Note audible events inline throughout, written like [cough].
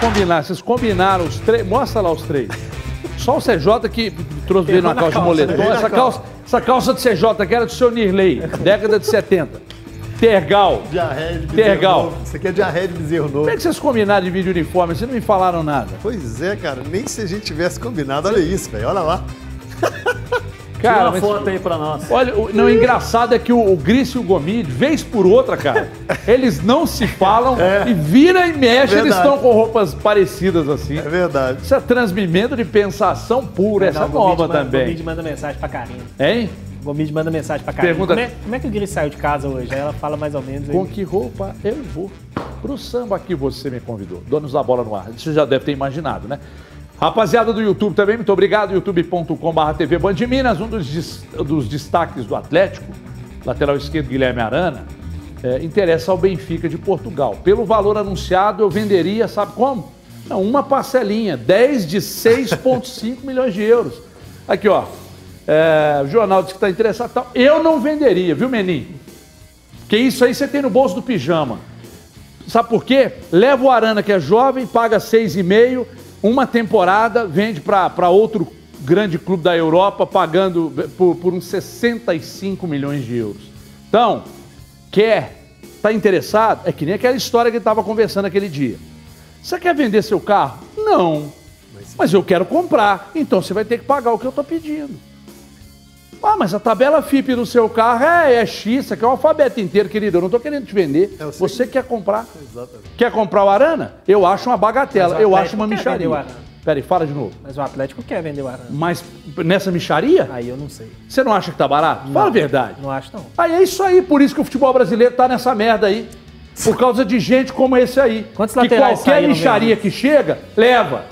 combinaram, vocês combinaram os três. Mostra lá os três. Só o CJ que trouxe na na calça de calça, moletom. né? Essa calça, essa calça do CJ que era do seu Nirley, década de 70. Tergal. Diarreia de Tergal. novo. Isso aqui é diarreia de bezerro novo. Como é que vocês combinaram de vídeo uniforme? Vocês não me falaram nada. Pois é, cara. Nem se a gente tivesse combinado. Olha isso, velho. Olha lá. Cara, Tira uma foto aí pra nós. Olha, o, não, o engraçado é que o, o Gris e o Gomide, vez por outra, cara, [laughs] eles não se falam e vira e mexe, eles Verdade. estão com roupas parecidas assim. É verdade. Isso é transmimento de pensação pura, essa é Não, o nova manda- O também. Gomide manda mensagem pra Karina. Hein? O Gomide manda mensagem pra Karina. Pergunta- Como é, como é que o Gris saiu de casa hoje? Aí ela fala mais ou menos aí. Com que roupa eu vou pro samba que você me convidou? Donos da bola no ar. Você já deve ter imaginado, né? Rapaziada do YouTube também, muito obrigado. youtube.com.br TV Band Minas, um dos, dos destaques do Atlético, lateral esquerdo Guilherme Arana, é, interessa ao Benfica de Portugal. Pelo valor anunciado, eu venderia, sabe como? Não, uma parcelinha, 10 de 6,5 [laughs] milhões de euros. Aqui, ó. É, o jornal diz que está interessado. tal. Eu não venderia, viu, Menin? Porque isso aí você tem no bolso do pijama. Sabe por quê? Leva o Arana, que é jovem, paga 6,5, uma temporada, vende para outro grande clube da Europa, pagando por, por uns 65 milhões de euros. Então, quer, tá interessado? É que nem aquela história que ele estava conversando aquele dia. Você quer vender seu carro? Não. Mas eu quero comprar. Então você vai ter que pagar o que eu estou pedindo. Ah, mas a tabela FIP do seu carro é, é X, isso aqui é o alfabeto inteiro, querido. Eu não estou querendo te vender. É, Você que- quer comprar. Exatamente. Quer comprar o Arana? Eu acho uma bagatela. Eu acho uma micharia. o Arana. Peraí, fala de novo. Mas o Atlético quer vender o Arana. Mas nessa micharia, Aí eu não sei. você não acha que tá barato? Fala a verdade. Não acho, não. Aí é isso aí, por isso que o futebol brasileiro tá nessa merda aí. Por causa de gente como esse aí. Quantos que laterais qualquer saíram micharia que chega, leva.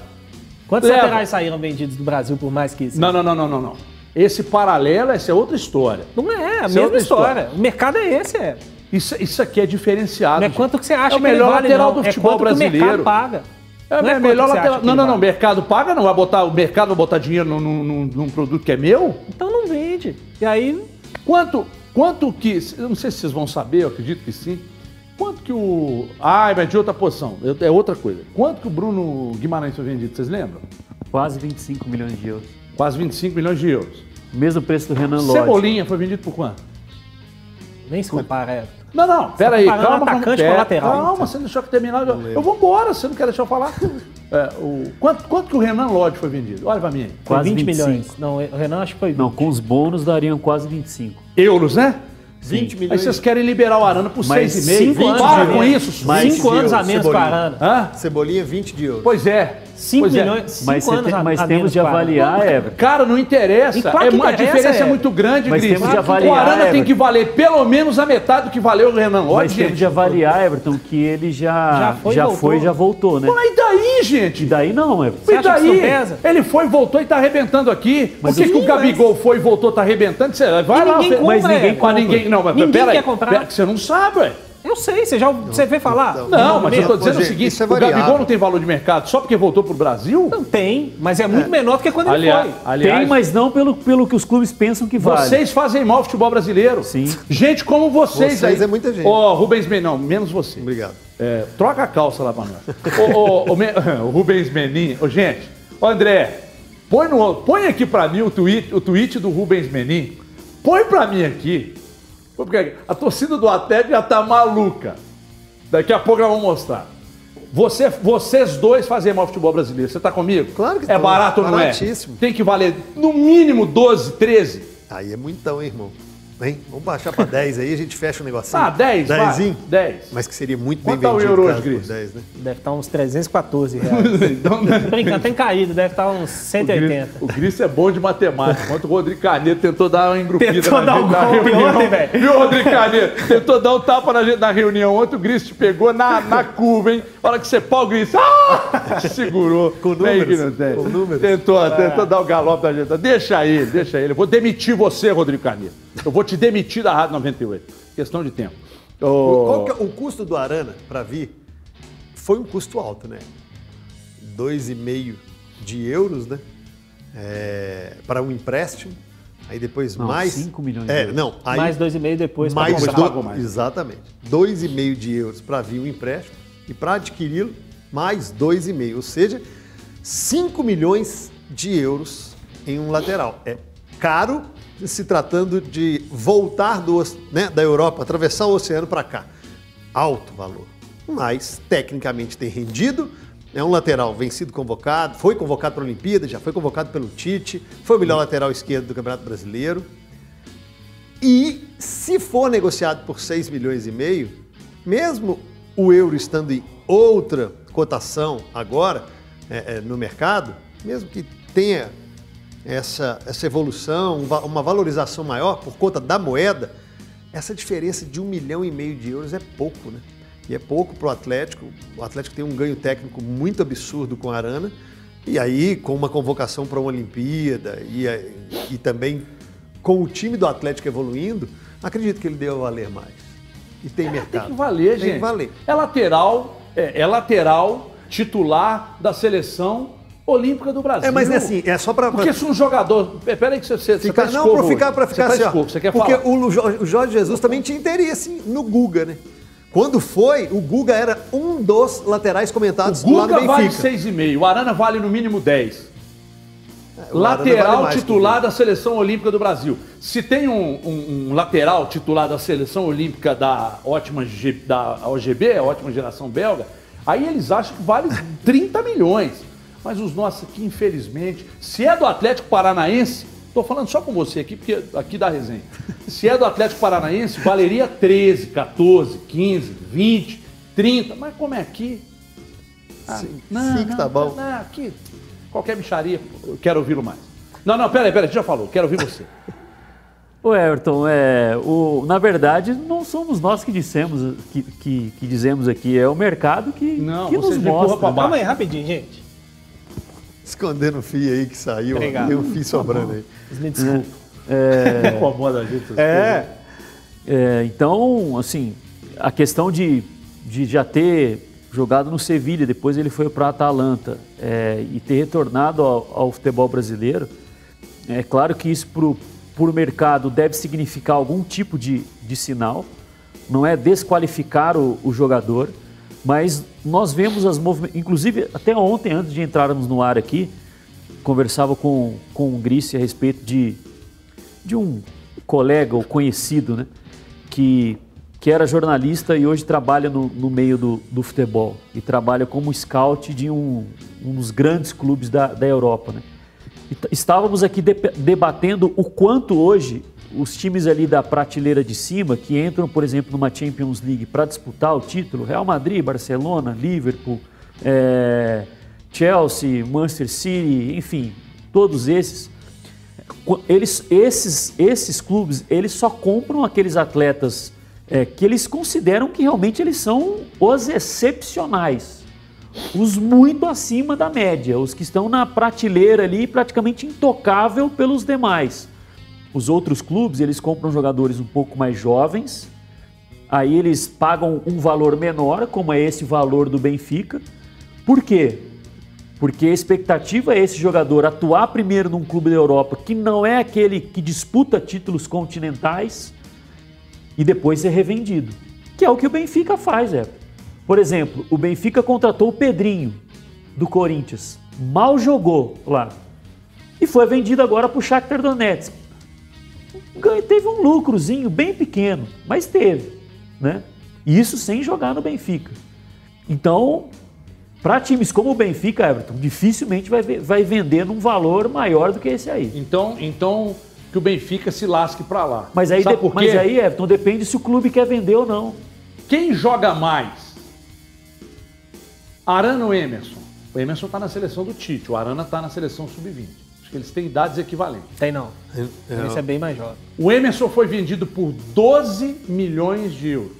Quantos Leva. laterais saíram vendidos do Brasil por mais que isso? Não, não, não, não, não, não. Esse paralelo, essa é outra história. Não é, a é mesma outra história. O mercado é esse, é. Isso, isso aqui é diferenciado. Não é quanto que você acha é o que ele melhor vale, lateral não. do É futebol quanto que o brasileiro. mercado paga. É, Não é é melhor lateral. Não, não, não. O vale. mercado paga, não vai botar. O mercado vai botar dinheiro num, num- num- produto que é meu? Então não vende. E aí, Quanto, quanto que. Eu não sei se vocês vão saber, eu acredito que sim. Quanto que o. Ah, mas de outra posição. É é outra coisa. Quanto que o Bruno Guimarães foi vendido, vocês lembram? Quase 25 milhões de euros. Quase 25 milhões de euros. Mesmo preço do Renan Lodge. Cebolinha foi vendido por quanto? nem se compara. É. Não, não, pera aí, comparando calma. atacante calma, com lateral, Calma, então. você não deixou que terminar. Eu, eu vou embora, você não quer deixar eu falar. [laughs] É, o, quanto, quanto que o Renan Lodge foi vendido? Olha pra mim aí. Quase 20 25. milhões. Não, o Renan acho que foi 20. Não, com os bônus dariam quase 25. Euros, né? 20 Aí milhões. vocês querem liberar o Arana por Mas 6,5. cinco anos Para com isso. Mas- Cinco anos a menos com a Cebolinha. Arana. Hã? Cebolinha, 20 de euros. Pois é. 5 Pois é. milhões, 5 Mas, anos tem- mas a temos de avaliar, Everton. Cara, não interessa. E claro É, que a interessa, diferença é é. muito grande, Mas Gris. temos de o avaliar, Arana tem que valer pelo menos a metade do que valeu o Renan Lodge, Mas temos gente. de avaliar, Everton, que ele já, Já já foi e voltou. e já voltou, né? E daí, E gente? daí não, Everton. Você E daí? Ele foi, voltou e tá arrebentando aqui. Mas Por que, o- que o Gabigol foi e voltou, tá arrebentando? Você vai E lá, ninguém você- compra, mas ninguém é. compra. Ninguém, não, mas Ninguém pera aí. quer comprar. Pera, você não sabe, ué. Eu sei, você já você vê falar? Não, mas eu tô dizendo o seguinte, é o Gabigol não tem valor de mercado só porque voltou pro Brasil? Não tem, mas é muito menor do que quando Aliás, ele foi. aliás Tem, mas não pelo, pelo que os clubes pensam que vale. Vocês fazem mal ao futebol brasileiro. Sim. Gente como vocês, Vocês aí. é muita gente. Ó, Rubens Menin, não, menos você. Obrigado. É, troca a calça lá pra nós. Ô, [laughs] o Rubens Menin. Ô, gente, ô, André, põe, no, põe aqui pra mim o tweet, o tweet do Rubens Menin. Põe pra mim aqui. Porque a torcida do Atlético já tá maluca. Daqui a pouco nós vamos mostrar. Você, vocês dois fazem mal futebol brasileiro. Você tá comigo? Claro que É tô. barato ou não é? Tem que valer no mínimo 12, 13. Aí é muitão, hein, irmão? Hein? Vamos baixar pra 10 aí, a gente fecha o negocinho. Ah, 10, vai. Dezinho? 10. Mas que seria muito Quanto bem tá o vendido, euro cara, hoje, por Cris? 10, né? Deve estar uns 314 reais. [laughs] Então, né? Brincando, tem caído, deve estar uns 180. O Gris é bom de matemática. Enquanto o Rodrigo Caneto tentou dar uma engrupida Tentou na, dar um na golpe reunião. ontem, velho. Viu, Rodrigo Caneto? Tentou dar um tapa na, na reunião ontem. O Gris te pegou na, na curva, hein? A hora que você pau, o Gris ah! [laughs] segurou. Com números, com números. Tentou, tentou dar o galope da gente. Deixa ele, deixa ele. Eu vou demitir você, Rodrigo Caneto. Eu vou te demitir da Rádio 98. Questão de tempo. Qual que é o custo do Arana para vir? Foi um custo alto, né? 2,5 de euros, né? É, para um empréstimo. Aí depois Não, mais. 5 milhões de é, euros. Não, aí mais 2,5 depois. pra mais do- mais. Exatamente. 2,5 de euros para vir o empréstimo. E para adquiri-lo, mais 2,5, ou seja, 5 milhões de euros em um lateral. É caro se tratando de voltar do, né, da Europa, atravessar o oceano para cá. Alto valor. Mas, tecnicamente, tem rendido. É um lateral vencido convocado, foi convocado para a Olimpíada, já foi convocado pelo Tite, foi o melhor lateral esquerdo do Campeonato Brasileiro. E se for negociado por 6 milhões e meio, mesmo o euro estando em outra cotação agora é, é, no mercado, mesmo que tenha essa, essa evolução, uma valorização maior por conta da moeda, essa diferença de um milhão e meio de euros é pouco, né? E é pouco para o Atlético. O Atlético tem um ganho técnico muito absurdo com a Arana. E aí, com uma convocação para uma Olimpíada e, e também com o time do Atlético evoluindo, acredito que ele deu a valer mais. E tem É, mercado. Tem que valer, Tem gente. que valer. É lateral, é, é lateral titular da seleção olímpica do Brasil. É, mas é assim, é só para Porque se um jogador. Peraí, que você, você, Ficar, tá não, para ficar, para ficar você assim, tá ó, escovo, Você quer porque falar? o Jo- o Jorge Jesus também tinha interesse no Guga, né? Quando foi, o Guga era um dos laterais comentados O do lado Guga do vale Benfica. 6,5. O Arana vale no mínimo 10. Arana lateral vale titular da seleção olímpica do Brasil. Se tem um, um- um lateral titular da seleção olímpica da ótima da OGB, a ótima geração belga, aí eles acham que vale [laughs] 30 milhões. Mas os nossos aqui, infelizmente, se é do Atlético Paranaense, estou falando só com você aqui, porque aqui dá resenha. Se é do Atlético Paranaense, valeria 13, 14, 15, 20, 30. Mas como é aqui, Sim, cinco tá bom. não, aqui, qualquer bicharia, eu quero ouvi-lo mais. Não, não, peraí, peraí, já falou, quero ouvir você. [laughs] Ô Everton, é, o, na verdade não somos nós que dissemos, que, que, que dizemos aqui, é o mercado que, Não, que você nos mostra. Calma aí, rapidinho, gente. Escondendo o fio aí que saiu. Obrigado. tem um fio sobrando aí. Me desculpa. [laughs] Incomoda a gente. essas É. É, então, assim, a questão de, de já ter jogado no Sevilha, depois ele foi para a Atalanta é, e ter retornado ao, ao futebol brasileiro, é claro que isso para o mercado deve significar algum tipo de, de sinal, não é desqualificar o, o jogador, mas nós vemos as movimentações, inclusive até ontem, antes de entrarmos no ar aqui, conversava com, com o Grice a respeito de, de um colega ou conhecido, né? Que, que era jornalista e hoje trabalha no, no meio do, do futebol e trabalha como scout de um, um dos grandes clubes da, da Europa, né? Estávamos aqui de- debatendo o quanto hoje os times ali da prateleira de cima, que entram, por exemplo, numa Champions League para disputar o título, Real Madrid, Barcelona, Liverpool, eh, Chelsea, Manchester City, enfim, todos esses, eles, esses, esses clubes, eles só compram aqueles atletas é, que eles consideram que realmente eles são os excepcionais, os muito acima da média, os que estão na prateleira ali praticamente intocável pelos demais. Os outros clubes, eles compram jogadores um pouco mais jovens, aí eles pagam um valor menor, como é esse valor do Benfica. Por quê? Porque a expectativa é esse jogador atuar primeiro num clube da Europa que não é aquele que disputa títulos continentais e depois ser revendido. Que é o que o Benfica faz, é. Por exemplo, o Benfica contratou o Pedrinho do Corinthians. Mal jogou lá. E foi vendido agora para o Shakhtar Donetsk. Teve um lucrozinho bem pequeno, mas teve, né? Isso sem jogar no Benfica. Então, para times como o Benfica, Everton, dificilmente vai, vai vender num valor maior do que esse aí. Então, então que o Benfica se lasque pra lá. Mas aí, Sabe de- por quê? mas aí, Everton, depende se o clube quer vender ou não. Quem joga mais? Arana ou Emerson? O Emerson tá na seleção do Tite, o Arana tá na seleção sub-20. Acho que eles têm idades equivalentes. Tem não. É, Esse é bem mais jovem. O Emerson foi vendido por 12 milhões de euros.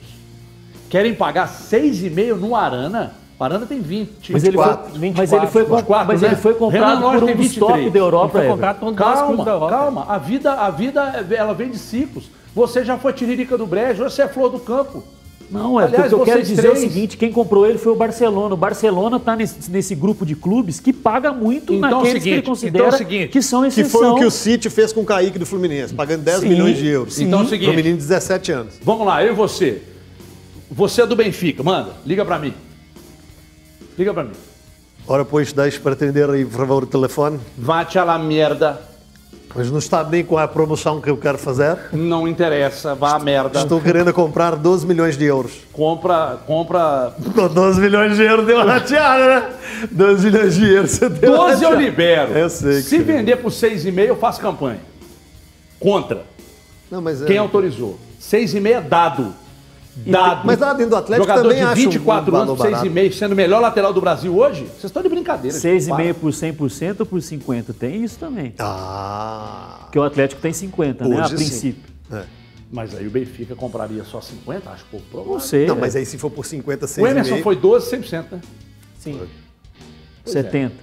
Querem pagar 6,5 no Arana? O Arana tem 20. Mas ele foi, 24, mas ele foi, 24, mas né? ele foi Renan comprado Lodge por tem um dos 23. top da Europa. Ele foi comprado por um Calma, da Europa. calma. A vida, a vida, ela vem de ciclos. Você já foi tiririca do brejo, hoje você é flor do campo. Não, é Aliás, porque eu quero dizer é o três- seguinte: quem comprou ele foi o Barcelona. O Barcelona está nesse, nesse grupo de clubes que paga muito Então é o naqueles que seguinte, ele considera então é o seguinte, que são Que exceção. foi o que o City fez com o Kaique do Fluminense, pagando 10 Sim, milhões de euros. sim. Então é o seguinte- Pro menino de 17 anos. Vamos lá, eu e você. Você é do Benfica, manda, liga pra mim. Liga pra mim. Ora, pois, deixe para atender aí, por favor, o telefone. Vá-te a la merda. Mas não está nem com a promoção que eu quero fazer. Não interessa, vá a merda. Estou querendo comprar 12 milhões de euros. Compra, compra. Com 12 milhões de euros deu uma rateada, né? 12 milhões de euros você deu uma 12 eu libero. Eu sei que Se vender por 6,5, eu faço campanha. Contra. Não, mas é- Quem autorizou? 6,5 é dado. Dado. Mas lá dentro do Atlético Jogador também de acho 24 um anos, valor barato. 6,5, sendo o melhor lateral do Brasil hoje? Vocês estão de brincadeira. gente. 6,5 por 100% ou por 50%? Tem isso também. Ah. Porque o Atlético tem 50, né? A Hoje sim. princípio. É. Mas aí o Benfica compraria só 50? Acho pouco provável. Não sei. Não, é mas aí se for por 50, 6 O Emerson foi 12, 100%, né? Sim. 70.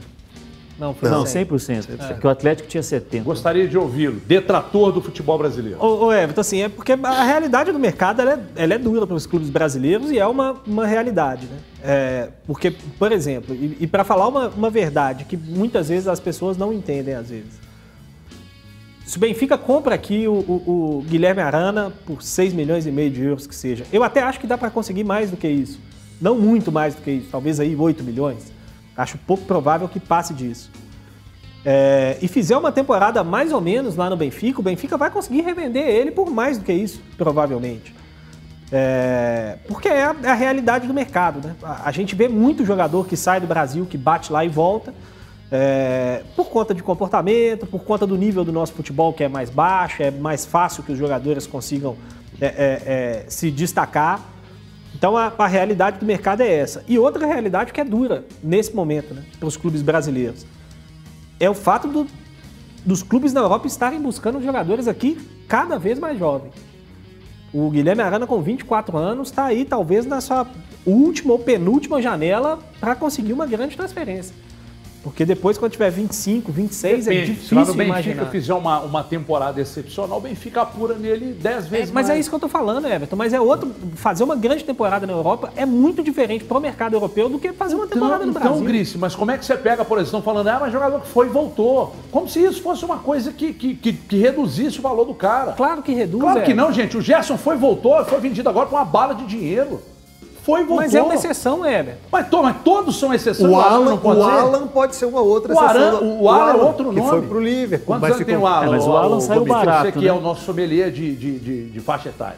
Não, foi Não, 100. 100%. Porque o Atlético tinha 70. Gostaria de ouvi-lo. Detrator do futebol brasileiro. Ô, ô Everton, assim, é porque a realidade do mercado ela é, ela é dura para os clubes brasileiros e é uma, uma realidade, né? É, porque, por exemplo, e, e para falar uma, uma verdade que muitas vezes as pessoas não entendem, às vezes. Se o Benfica compra aqui o, o- o Guilherme Arana por 6 milhões e meio de euros que seja, eu até acho que dá para conseguir mais do que isso. Não muito mais do que isso, talvez aí 8 milhões. Acho pouco provável que passe disso. É, e fizer uma temporada mais ou menos lá no Benfica, o Benfica vai conseguir revender ele por mais do que isso, provavelmente. É, porque é a, é a realidade do mercado. Né? A, a gente vê muito jogador que sai do Brasil, que bate lá e volta, é, por conta de comportamento, por conta do nível do nosso futebol que é mais baixo, é mais fácil que os jogadores consigam é, é, é, se destacar. Então a, a realidade do mercado é essa. E outra realidade que é dura nesse momento né, para os clubes brasileiros é o fato do- dos clubes na Europa estarem buscando jogadores aqui cada vez mais jovens. O Guilherme Arana, com 24 anos, está aí talvez na sua última ou penúltima janela para conseguir uma grande transferência. Porque depois, quando tiver 25, 26, é Depende. Se lá no difícil Benfica imaginar. fizer uma, uma temporada excepcional, o Benfica apura nele 10 É, vezes mas mais. é isso que eu tô falando, Everton. Mas é outro. Fazer uma grande temporada na Europa é muito diferente pro mercado europeu do que fazer uma temporada Então, no então Brasil. Grice, mas como é que você pega, por exemplo, estão falando, ah, mas jogador que foi e voltou. Como se isso fosse uma coisa que, que, que, que reduzisse o valor do cara. Claro que reduz. Claro que Everton. não, gente. O Gerson foi e voltou, foi vendido agora por uma bala de dinheiro. Foi e voltou. Mas é uma exceção, Everton. Mas, tô, mas todos são exceções. O Alan, não pode o ser? Alan pode ser uma outra O Aran- exceção. o Alan é outro que nome. foi pro Liverpool. Quantos anos tem ficou- o Alan? É, mas o Alan saiu barato, Você que né? é o nosso sommelier de, de, de, de faixa etária.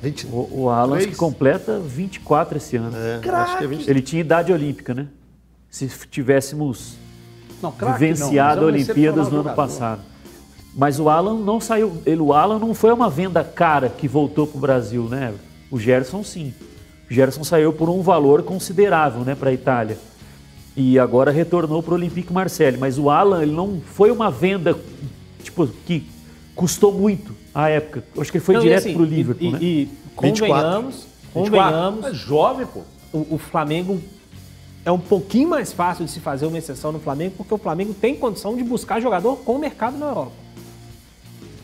20. O, o Alan que completa 24 esse ano. É, acho que é 20. Ele tinha idade olímpica, né? Se tivéssemos Não, craque vivenciado não, a é Olimpíadas no ano passado. Mas o Alan não saiu. Ele, o Alan não foi uma venda cara que voltou para o Brasil, né? O Gerson sim. Gerson saiu por um valor considerável, né, para a Itália. E agora retornou para o Olympique Marseille. Mas o Alan, ele não foi uma venda tipo que custou muito à época. Eu acho que ele foi Não, direto assim, para o Liverpool, e, né? e, e 24. convenhamos, 24. convenhamos, É jovem, pô. o, o Flamengo é um pouquinho mais fácil de se fazer uma exceção no Flamengo, porque o Flamengo tem condição de buscar jogador com o mercado na Europa.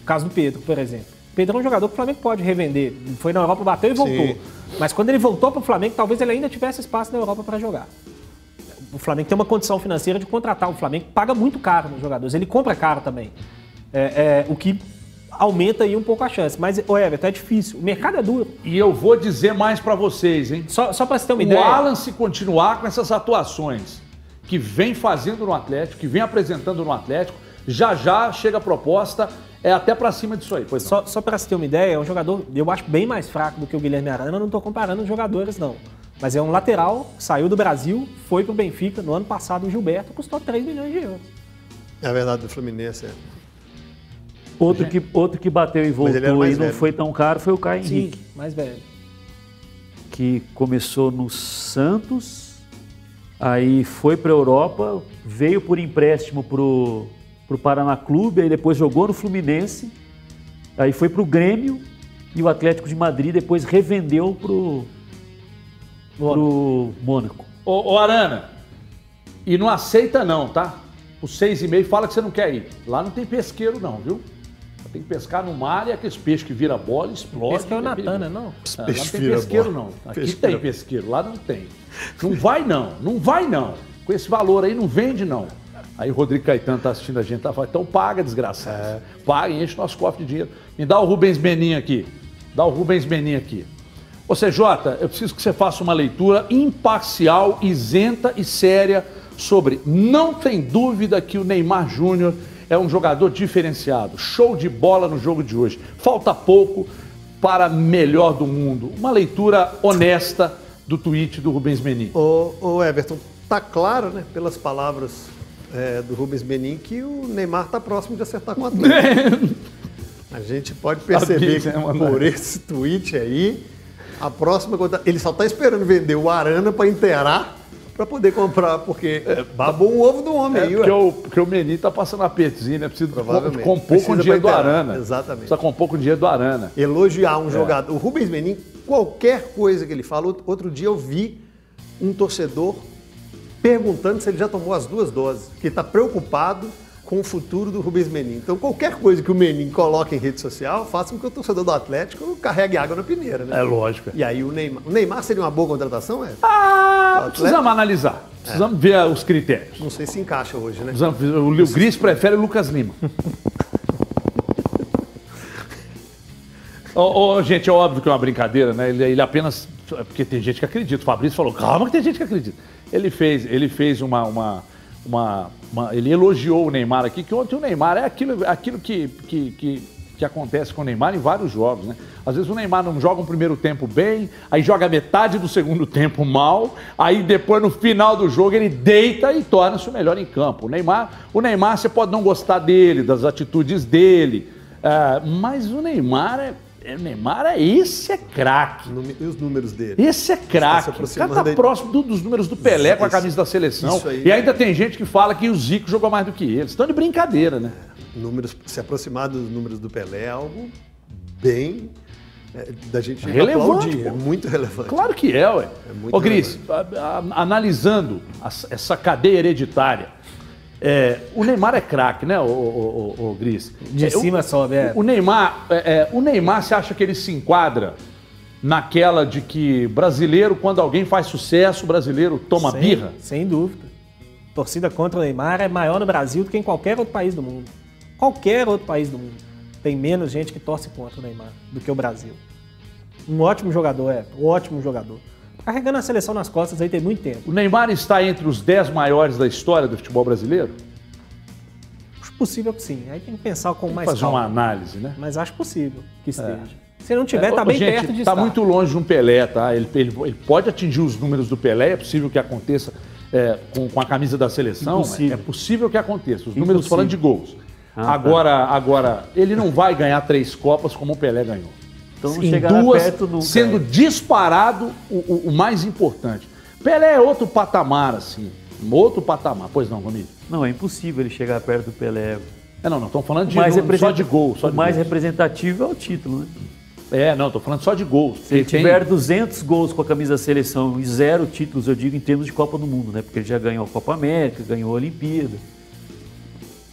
O caso do Pedro, por exemplo. Pedro é um jogador que o Flamengo pode revender. Foi na Europa, bateu e voltou. Sim. Mas quando ele voltou para o Flamengo, talvez ele ainda tivesse espaço na Europa para jogar. O Flamengo tem uma condição financeira de contratar. O Flamengo paga muito caro nos jogadores. Ele compra caro também. É, é, o que aumenta aí um pouco a chance. Mas, o Everton, é difícil. O mercado é duro. E eu vou dizer mais pra vocês, hein? Só, só para você ter uma O ideia. Alan, se continuar com essas atuações que vem fazendo no Atlético, que vem apresentando no Atlético, já já chega a proposta, é até pra cima disso aí. Pois. Só, só para você ter uma ideia, é um jogador, eu acho bem mais fraco do que o Guilherme Arana, não estou comparando os jogadores, não. Mas é um lateral, saiu do Brasil, foi pro Benfica no ano passado, o Gilberto, custou 3 milhões de euros. É verdade, do Fluminense. É. Outro que, outro que bateu e voltou e não velho. foi tão caro foi o Caio Sim, Henrique. mais velho. que começou no Santos, aí foi para a Europa, veio por empréstimo pro pro Paraná Clube, aí depois jogou no Fluminense, aí foi pro Grêmio e o Atlético de Madrid depois revendeu pro pro Mônaco. Ô, ô, Arana, e não aceita não, tá? O seis e meio fala que você não quer ir. Lá não tem pesqueiro não, viu? Tem que pescar no mar e aqueles peixes que vira bola explode. Que é o Natan, né, não? Ah, não tem vira pesqueiro bola. não. Aqui Peixe tem pesqueiro, lá não tem. Não vai não, não vai não. Com esse valor aí não vende não. Aí o Rodrigo Caetano tá assistindo a gente, tá falando, então paga, desgraçado. Paga e enche nosso cofre de dinheiro. Me dá o Rubens Menin aqui. Dá o Rubens Menin aqui. Você, Jota, eu preciso que você faça uma leitura imparcial, isenta e séria sobre. Não tem dúvida que o Neymar Júnior é um jogador diferenciado. Show de bola no jogo de hoje. Falta pouco para melhor do mundo. Uma leitura honesta do tweet do Rubens Menin. Ô, ô Everton, tá claro, né, pelas palavras é, do Rubens Menin, que o Neymar tá próximo de acertar com o [laughs] Atlético. A gente pode perceber Sabia, que né, por esse tweet aí, a próxima. Ele só tá esperando vender o Arana para inteirar para poder comprar, porque babou um ovo do homem É aí, porque o, porque o Menin tá passando apertozinho, né? Precisa Provavelmente. compor com o dinheiro do. Arana. Exatamente. Precisa compor com o dinheiro do Arana. elogiar É. um jogador. O Rubens Menin, qualquer coisa que ele fala, outro dia eu vi um torcedor perguntando se ele já tomou as duas doses, que está preocupado com o futuro do Rubens Menin. Então, qualquer coisa que o Menin coloque em rede social, faça com que o torcedor do Atlético carregue água na peneira, né? É lógico. E aí o Neymar. O Neymar seria uma boa contratação, é? Ah, precisamos analisar. Precisamos ver os critérios. Não sei se encaixa hoje, né? Precisamos O Leo Gris prefere o Lucas Lima. Ô, ô, gente, é óbvio que é uma brincadeira, né? Ele, ele apenas. é Porque tem gente que acredita. O Fabrício falou, calma que tem gente que acredita. Ele fez, ele fez uma. uma, uma- uma- ele elogiou o Neymar aqui, que ontem o Neymar é aquilo, aquilo que, que, que, que acontece com o Neymar em vários jogos, né? Às vezes o Neymar não joga um primeiro tempo bem, aí joga metade do segundo tempo mal, aí depois no final do jogo ele deita e torna-se o melhor em campo. O Neymar, o Neymar você pode não gostar dele, das atitudes dele, ah, mas o Neymar é, é- Neymar é esse é craque. E os números dele? Esse é craque. O cara tá aí. próximo do- dos números do Pelé com a Isso- camisa da seleção. isso aí. E ainda tem gente que fala que o Zico jogou mais do que eles. Estão de brincadeira, né? Números, se aproximar dos números do Pelé é algo bem. é, da gente Relevante, aplaudir, é muito relevante. Claro que é, ué. muito Ô, Gris, a- a- analisando as- essa cadeia hereditária, é, o Neymar é craque, né, ô, ô, ô, ô, Gris? De É, o- cima sobe, é. O Neymar, é, é, o Neymar, você acha que ele se enquadra naquela de que brasileiro, quando alguém faz sucesso, o brasileiro toma sem, birra? Sem dúvida. Torcida contra o Neymar é maior no Brasil do que em qualquer outro país do mundo. Qualquer outro país do mundo. Tem menos gente que torce contra o Neymar do que o Brasil. Um ótimo jogador, é. Um ótimo jogador. Carregando a seleção nas costas aí tem muito tempo. O Neymar está entre os 10 maiores da história do futebol brasileiro? Acho possível que sim. Aí tem que pensar com mais Fazer uma calma. análise, né? Mas acho possível que esteja. Se não tiver, tá Ô, bem gente, perto de tá estar. muito longe de um Pelé, tá? Ele, ele- ele pode atingir os números do Pelé, é possível que aconteça é, com, com a camisa da seleção. Impossível. É possível que aconteça. Os números falando de gols. Ah, tá. agora, agora, ele não vai ganhar três Copas como o Pelé ganhou. Então não Em duas, perto nunca. sendo disparado o, o- mais importante. Pelé é outro patamar, assim. Outro patamar. Pois não, Romilho? Não, é impossível ele chegar perto do Pelé. É, não, não, estamos falando de, mais só de gol. Só o de mais gols. representativo é o título, né? É, não, estou falando só de gols. Se ele Tem- tiver 200 gols com a camisa da seleção e zero títulos, eu digo em termos de Copa do Mundo, né? Porque ele já ganhou a Copa América, ganhou a Olimpíada.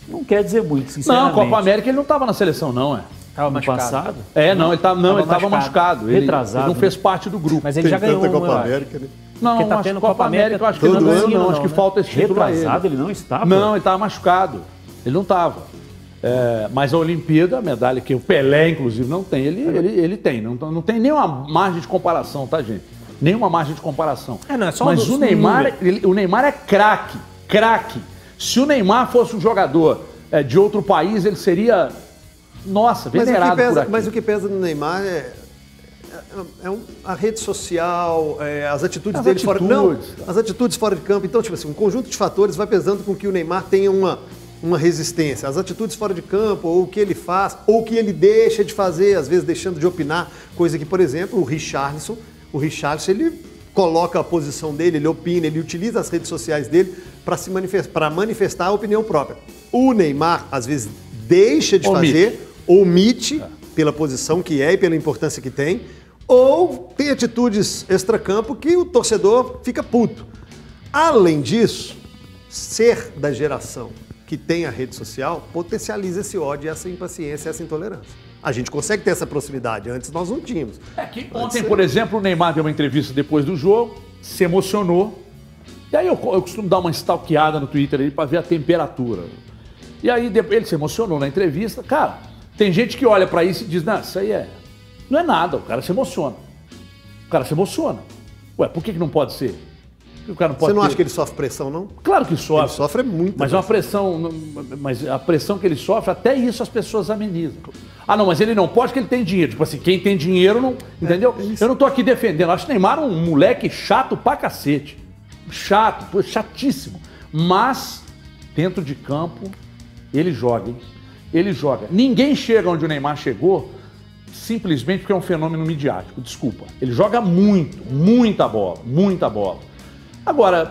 Não quer dizer muito, Não, sinceramente. Copa América ele não estava na seleção, não, é. Tava No machucado. passado, É, não, ele tava, não, Tava ele estava machucado. machucado. Ele, Retrasado, ele não né? fez parte do grupo. Mas ele já Tem ganhou tanta um, Copa eu. América, né? não, porque tá acho tendo Copa Copa América, América eu acho que não, ano, não, não, acho que né? falta esse título a ele. retrasado, ele não estava. Não, ele estava machucado. Ele não estava. É, mas a Olimpíada, a medalha que o Pelé, inclusive, não tem, ele, ele, ele tem. Não, não tem nenhuma margem de comparação, tá, gente? Nenhuma margem de comparação. É, não, é só mas do- o Neymar, ele- o Neymar é craque, craque. Se o Neymar fosse um jogador é, de outro país, ele seria, nossa, Mas o, que venerado pesa, mas o que pesa no Neymar é, é- é um- a rede social, é, as atitudes As dele fora Não, atitudes, tá. as atitudes fora de campo. Então, tipo assim, um conjunto de fatores vai pesando com que o Neymar tenha uma, uma resistência. As atitudes fora de campo, ou o que ele faz, ou o que ele deixa de fazer, às vezes deixando de opinar, coisa que, por exemplo, o Richarlison, o Richarlison, ele coloca a posição dele, ele opina, ele utiliza as redes sociais dele para se manifestar, para manifestar a opinião própria. O Neymar, às vezes, deixa de Omite. fazer, omite pela posição que é e pela importância que tem, ou tem atitudes extracampo que o torcedor fica puto. Além disso, ser da geração que tem a rede social potencializa esse ódio, essa impaciência, essa intolerância. A gente consegue ter essa proximidade, antes nós não tínhamos. É que ontem, por exemplo, o Neymar deu uma entrevista depois do jogo, se emocionou. E aí eu, eu costumo dar uma stalkeada no Twitter aí para ver a temperatura. E aí ele se emocionou na entrevista. Cara, tem gente que olha para isso e diz: Não, isso aí é. Não é nada, o cara se emociona. O cara se emociona. Ué, por que, que não pode ser? O cara não pode Você não ter? acha que ele sofre pressão, não? Claro que sofre. Ele sofre muito. Mas é uma pressão, mas a pressão que ele sofre, até isso as pessoas amenizam. Ah, não, mas ele não pode porque ele tem dinheiro. Tipo assim, quem tem dinheiro não. Entendeu? Eu não tô aqui defendendo. Acho o Neymar um moleque chato pra cacete. Chato, chatíssimo. Mas, dentro de campo, ele joga, hein? Ele joga. Ninguém chega onde o Neymar chegou simplesmente porque é um fenômeno midiático. Desculpa. Ele joga muito, muita bola, muita bola. Agora,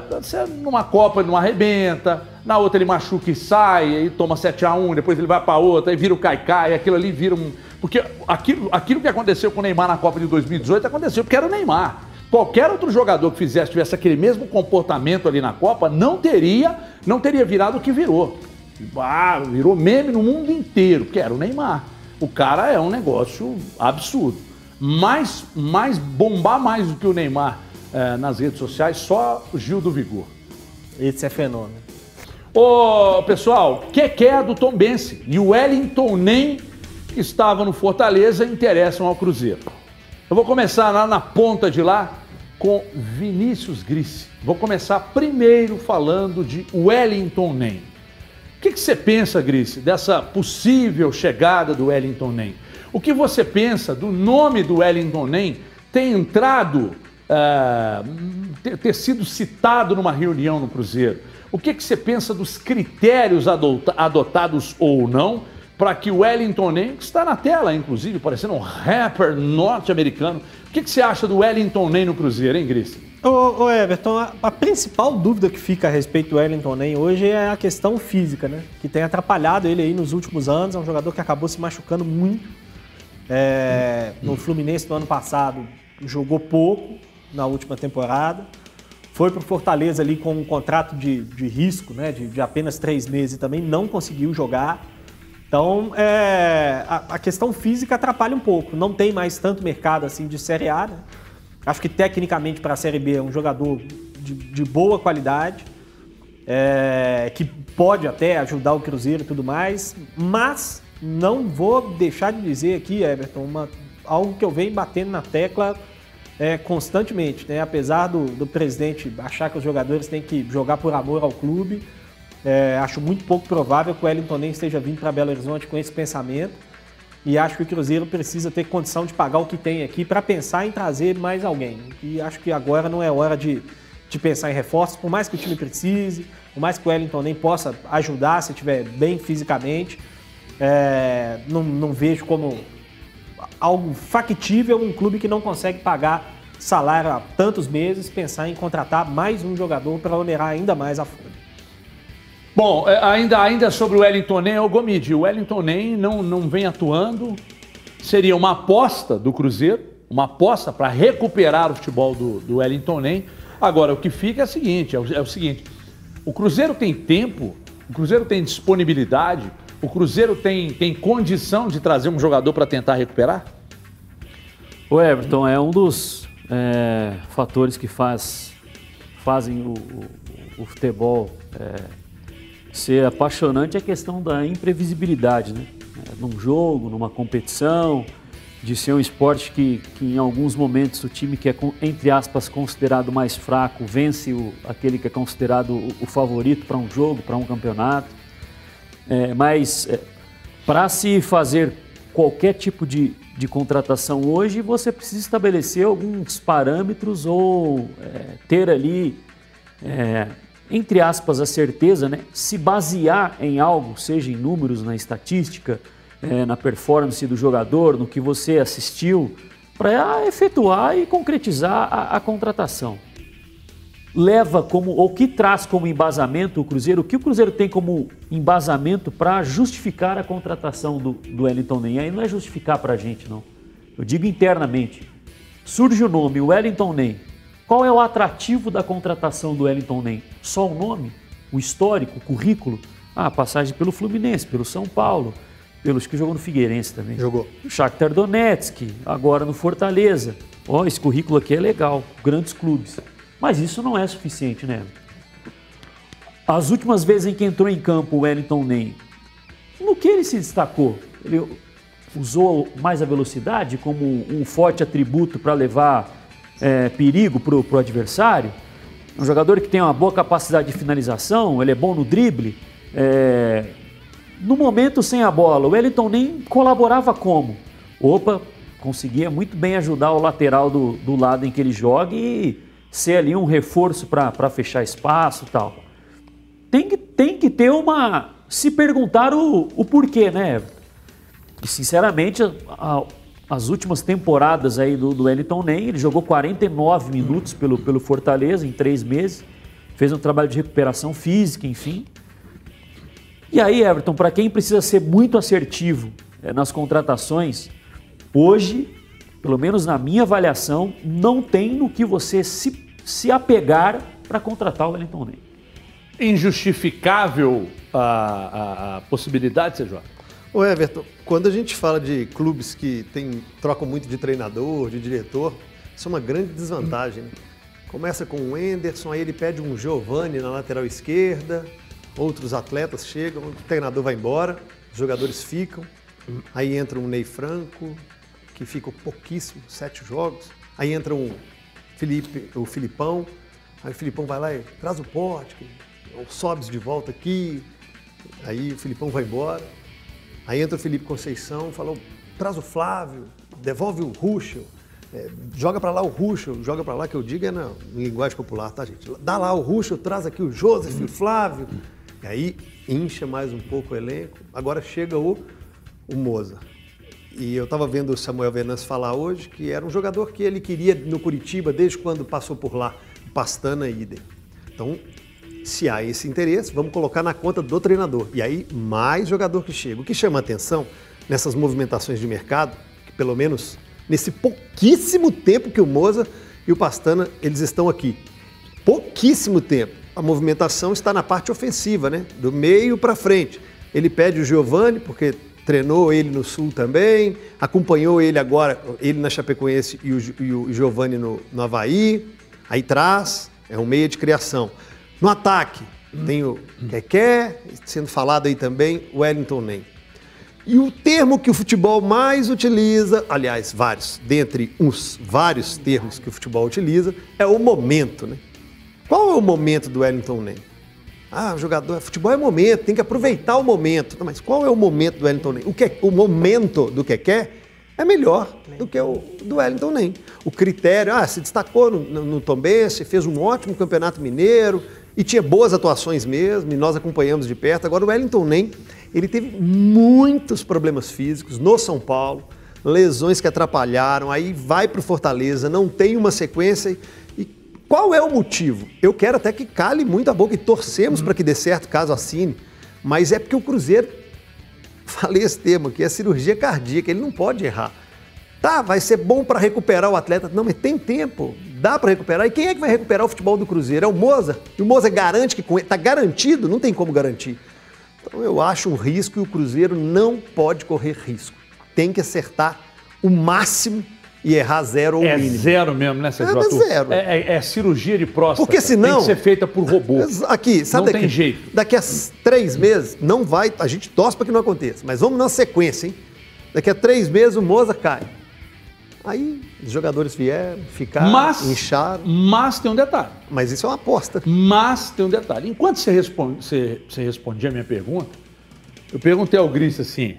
numa Copa ele não arrebenta, na outra ele machuca e sai, aí toma 7x1, depois ele vai para outra, aí vira o Caicai, aquilo ali vira um. Porque aquilo, aquilo que aconteceu com o Neymar na Copa de 2018 aconteceu porque era o Neymar. Qualquer outro jogador que fizesse, tivesse aquele mesmo comportamento ali na Copa, não teria, não teria virado o que virou. Ah, virou meme no mundo inteiro, porque era o Neymar. O cara é um negócio absurdo. Mais, mais bombar mais do que o Neymar eh, nas redes sociais, só o Gil do Vigor. Esse é fenômeno. Ô, pessoal, Keké do Tom Bense e o Wellington Nem, que estava no Fortaleza, interessam ao Cruzeiro. Eu vou começar lá na ponta de lá com Vinícius Gris. Vou começar primeiro falando de Wellington Nem. O que, que você pensa, Gris, dessa possível chegada do Wellington Nem? O que você pensa do nome do Wellington Nem ter entrado, ah, ter, ter sido citado numa reunião no Cruzeiro? O que, que você pensa dos critérios adota- adotados ou não para que o Wellington Nem, que está na tela, inclusive, parecendo um rapper norte-americano, que, que você acha do Wellington Nem no Cruzeiro, hein, Gris? Ô, ô, Everton, a, a principal dúvida que fica a respeito do Wellington Nem hoje é a questão física, né? Que tem atrapalhado ele aí nos últimos anos. É um jogador que acabou se machucando muito. É, no Fluminense no ano passado jogou pouco na última temporada. Foi para o Fortaleza ali com um contrato de, de risco, né? De, de apenas três meses e também não conseguiu jogar. Então, é, a, a questão física atrapalha um pouco. Não tem mais tanto mercado assim de Série A, né? Acho que tecnicamente para a Série B é um jogador de, de boa qualidade, é, que pode até ajudar o Cruzeiro e tudo mais, mas não vou deixar de dizer aqui, Everton, uma, algo que eu venho batendo na tecla é, constantemente, né? Apesar do, do presidente achar que os jogadores têm que jogar por amor ao clube, é, acho muito pouco provável que o Wellington nem esteja vindo para Belo Horizonte com esse pensamento. E acho que o Cruzeiro precisa ter condição de pagar o que tem aqui para pensar em trazer mais alguém. E acho que agora não é hora de, de pensar em reforços, por mais que o time precise, por mais que o Wellington nem possa ajudar se estiver bem fisicamente. é, não, não vejo como algo factível um clube que não consegue pagar salário há tantos meses pensar em contratar mais um jogador para onerar ainda mais a folha. Bom, é, ainda, ainda sobre o Wellington Nem, o Gomide, o Wellington Nem não, não vem atuando, seria uma aposta do Cruzeiro, uma aposta para recuperar o futebol do, do Wellington Nem. Agora, o que fica é o seguinte, é o, é o seguinte, o Cruzeiro tem tempo, o Cruzeiro tem disponibilidade, o Cruzeiro tem, tem condição de trazer um jogador para tentar recuperar? O Everton é um dos é, fatores que faz, fazem o, o- o futebol é, ser apaixonante é a questão da imprevisibilidade, né? É, num jogo, numa competição, de ser um esporte que, que em alguns momentos o time que é, entre aspas, considerado mais fraco vence o, aquele que é considerado o, o favorito para um jogo, para um campeonato. É, mas para se fazer qualquer tipo de, de contratação hoje, você precisa estabelecer alguns parâmetros ou é, ter ali, é, entre aspas, a certeza, né? se basear em algo, seja em números, na estatística, é, na performance do jogador, no que você assistiu, para efetuar e concretizar a, a contratação leva como, ou que traz como embasamento o Cruzeiro, o que o Cruzeiro tem como embasamento para justificar a contratação do, do Wellington Nem? Aí não é justificar para a gente, não. Eu digo internamente. Surge o nome, Wellington Nem. Qual é o atrativo da contratação do Wellington Nem? Só o nome? O histórico, o currículo? Ah, passagem pelo Fluminense, pelo São Paulo, pelos que jogou no Figueirense também. Jogou. O Shakhtar Donetsk, agora no Fortaleza. Ó, esse currículo aqui é legal, grandes clubes. Mas isso não é suficiente, né? As últimas vezes em que entrou em campo o Wellington Nem, no que ele se destacou? Ele usou mais a velocidade como um forte atributo para levar é, perigo para o adversário. Um jogador que tem uma boa capacidade de finalização, ele é bom no drible. É, no momento sem a bola, o Wellington nem colaborava como? Opa, conseguia muito bem ajudar o lateral do, do lado em que ele joga e ser ali um reforço para fechar espaço e tal. Tem que, tem que ter uma. Se perguntar o, o porquê, né, E sinceramente, a, as últimas temporadas aí do, do Wellington Nem, ele jogou 49 minutos pelo, pelo Fortaleza em três meses, fez um trabalho de recuperação física, enfim. E aí, Everton, para quem precisa ser muito assertivo é, nas contratações, hoje, pelo menos na minha avaliação, não tem no que você se, se apegar para contratar o Wellington Ney. Injustificável a, a, a possibilidade, Sejão? Ô Everton, quando a gente fala de clubes que tem, trocam muito de treinador, de diretor, isso é uma grande desvantagem. Né? Começa com o Enderson, aí ele pede um Giovani na lateral esquerda, outros atletas chegam, o treinador vai embora, os jogadores ficam, aí entra um Ney Franco, que fica pouquíssimo, sete jogos, aí entra um Felipe, o Filipão, aí o Filipão vai lá e traz o pote, sobes de volta aqui, aí o Filipão vai embora, aí entra o Felipe Conceição, falou, traz o Flávio, devolve o Ruschel, é, joga para lá o Ruschel, joga para lá que eu digo é na linguagem popular, tá gente? Dá lá o Ruschel, traz aqui o Joseph, o Flávio, e aí incha mais um pouco o elenco. Agora chega o, o Moza. E eu estava vendo o Samuel Venâncio falar hoje que era um jogador que ele queria no Curitiba desde quando passou por lá, Pastana e Idem. Então, se há esse interesse, vamos colocar na conta do treinador. E aí, mais jogador que chega. O que chama atenção nessas movimentações de mercado, que pelo menos nesse pouquíssimo tempo que o Moza e o Pastana eles estão aqui, pouquíssimo tempo a movimentação está na parte ofensiva, né? Do meio para frente. Ele pede o Giovani, porque treinou ele no Sul também, acompanhou ele agora, ele na Chapecoense e o, e o Giovani no, no Havaí. Aí traz, é um meio de criação. No ataque, tem o Keké, sendo falado aí também, Wellington Nem. E o termo que o futebol mais utiliza, aliás, vários, dentre os vários termos que o futebol utiliza, é o momento, né? Qual é o momento do Wellington Ney? Ah, jogador, futebol é momento, tem que aproveitar o momento. Não, mas qual é o momento do Wellington Ney? O, que, o momento do quer é melhor do que o do Wellington Ney. O critério, ah, se destacou no, no, no fez um ótimo campeonato mineiro e tinha boas atuações mesmo, e nós acompanhamos de perto. Agora o Wellington Ney, ele teve muitos problemas físicos no São Paulo, lesões que atrapalharam, aí vai para o Fortaleza, não tem uma sequência qual é o motivo? Eu quero até que cale muito a boca e torcemos para que dê certo caso assine, mas é porque o Cruzeiro, [laughs] falei esse termo aqui, é cirurgia cardíaca, ele não pode errar. Tá, vai ser bom para recuperar o atleta. Não, mas tem tempo, dá para recuperar. E quem é que vai recuperar o futebol do Cruzeiro? É o Moza. E o Moza garante que está garantido, não tem como garantir. Então eu acho um risco e o Cruzeiro não pode correr risco. Tem que acertar o máximo e errar zero ou é mínimo. É zero mesmo, né, Sérgio? É, zero. É, é, é, cirurgia de próstata. Porque senão... Tem que ser feita por robô. Aqui, sabe Não daqui, tem jeito. Daqui a três meses, não vai... A gente torce para que não aconteça, mas vamos na sequência, hein? Daqui a três meses o Moza cai. Aí os jogadores vieram, ficaram, mas, incharam. Mas tem um detalhe. Mas isso é uma aposta. Mas tem um detalhe. Enquanto você, responde, você, você respondia a minha pergunta, eu perguntei ao Gris assim: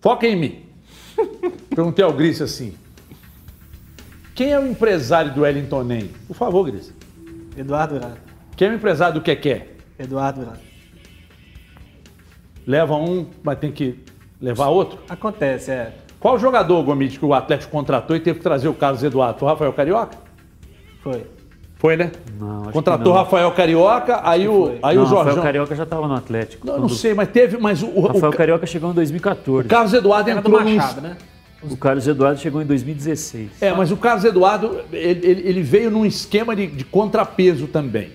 foca em mim. [laughs] Perguntei ao Gris assim: quem é o empresário do Wellington Nem? Por favor, Gris. Eduardo Virado. Quem é o empresário do Keké? Eduardo Virado. Leva um, mas tem que levar outro? Acontece, é. Qual jogador, Gomide, que o Atlético contratou e teve que trazer o Carlos Eduardo? Foi o Rafael Carioca? Foi. Foi, né? Não, Contratou o Rafael Carioca, aí o, aí não, o Jorge. Rafael Carioca já estava no Atlético. Não, quando... não sei, mas teve. Mas o, o Rafael o... Carioca chegou em 2014. O Carlos Eduardo Era entrou do Machado, num... né? O Carlos Eduardo chegou em 2016. É, mas o Carlos Eduardo, ele, ele veio num esquema de, de, contrapeso também.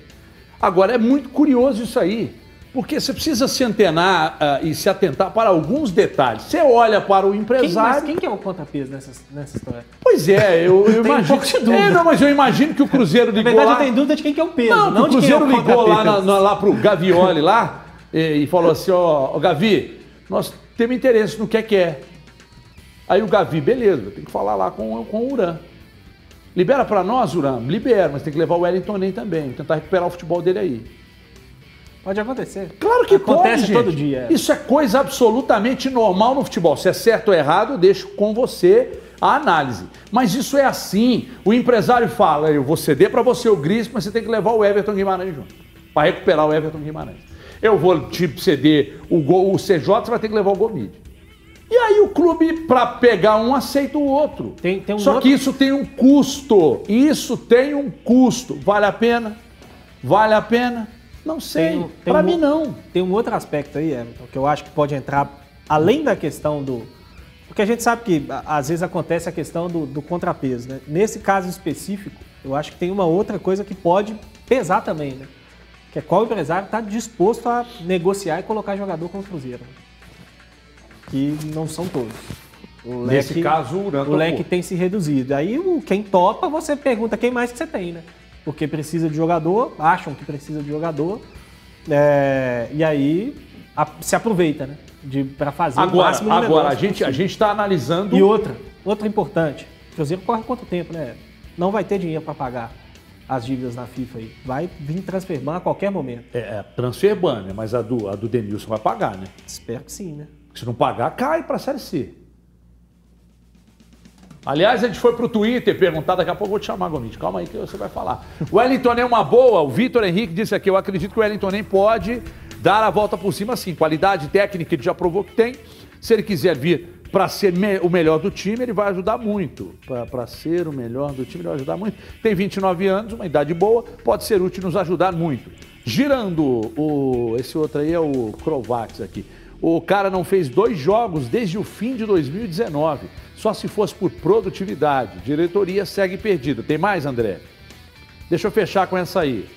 Agora, é muito curioso isso aí, porque você precisa se antenar uh, e se atentar para alguns detalhes. Você olha para o empresário... Quem, quem que é o contrapeso nessa, nessa história? Pois é, [laughs] eu, eu imagino... Um é, não, mas eu imagino que o Cruzeiro ligou Na verdade, lá... eu tenho dúvida de quem que é o peso, não, não o Cruzeiro é o ligou lá, na, na, lá pro Gavioli lá e, e falou assim, ó, Gavi, nós temos interesse no que é que é. Aí o Gavi, beleza, tem que falar lá com, com o Uran. Libera para nós, Uram? Libera, mas tem que levar o Wellington Nem também. Tentar recuperar o futebol dele aí. Pode acontecer. Claro que Acontece pode, todo gente. dia. é. Isso é coisa absolutamente normal no futebol. Se é certo ou errado, eu deixo com você a análise. Mas isso é assim. O empresário fala, eu vou ceder para você o Gris, mas você tem que levar o Everton Guimarães junto. Para recuperar o Everton Guimarães. Eu vou te ceder o, gol, o CJ, você vai ter que levar o Gomide. E aí o clube, para pegar um, aceita o outro. Tem- tem um Só outro- que isso tem um custo. Isso tem um custo. Vale a pena? Vale a pena? Não sei. Um- Para um- mim, não. Tem um outro aspecto aí, Everton, que eu acho que pode entrar além da questão do. Porque a gente sabe que às vezes acontece a questão do, do contrapeso, né? Nesse caso específico, eu acho que tem uma outra coisa que pode pesar também, né? Que é qual empresário está disposto a negociar e colocar jogador com o Cruzeiro. né? Que não são todos. O Nesse caso, o o leque tem se reduzido. Aí o- quem topa, você pergunta quem mais que você tem, né? Porque precisa de jogador, acham que precisa de jogador, é, e aí a- se aproveita, né? Pra fazer o Agora, máximo de agora a negócio gente a gente está analisando. E outra, outra importante, o Cruzeiro corre quanto tempo, né? Não vai ter dinheiro para pagar as dívidas na FIFA aí. Vai vir transfer ban a qualquer momento. É, é transfer ban, né? Mas a do, a do Denilson vai pagar, né? Espero que sim, né? Se não pagar, cai para a Série C. Aliás, a gente foi pro Twitter perguntar, daqui a pouco eu vou te chamar, Gomit. Calma aí que você vai falar. O Wellington é uma boa, o Vitor Henrique disse aqui, eu acredito que o Wellington nem pode dar a volta por cima sim. Qualidade técnica ele já provou que tem. Se ele quiser vir para ser me- o melhor do time, ele vai ajudar muito. Para ser o melhor do time, ele vai ajudar muito. Tem 29 anos, uma idade boa, pode ser útil nos ajudar muito. Girando, o, esse outro aí é o Crovax aqui. O cara não fez dois jogos desde o fim de 2019. Só se fosse por produtividade. Diretoria segue perdida. Tem mais, André? Deixa eu fechar com essa aí.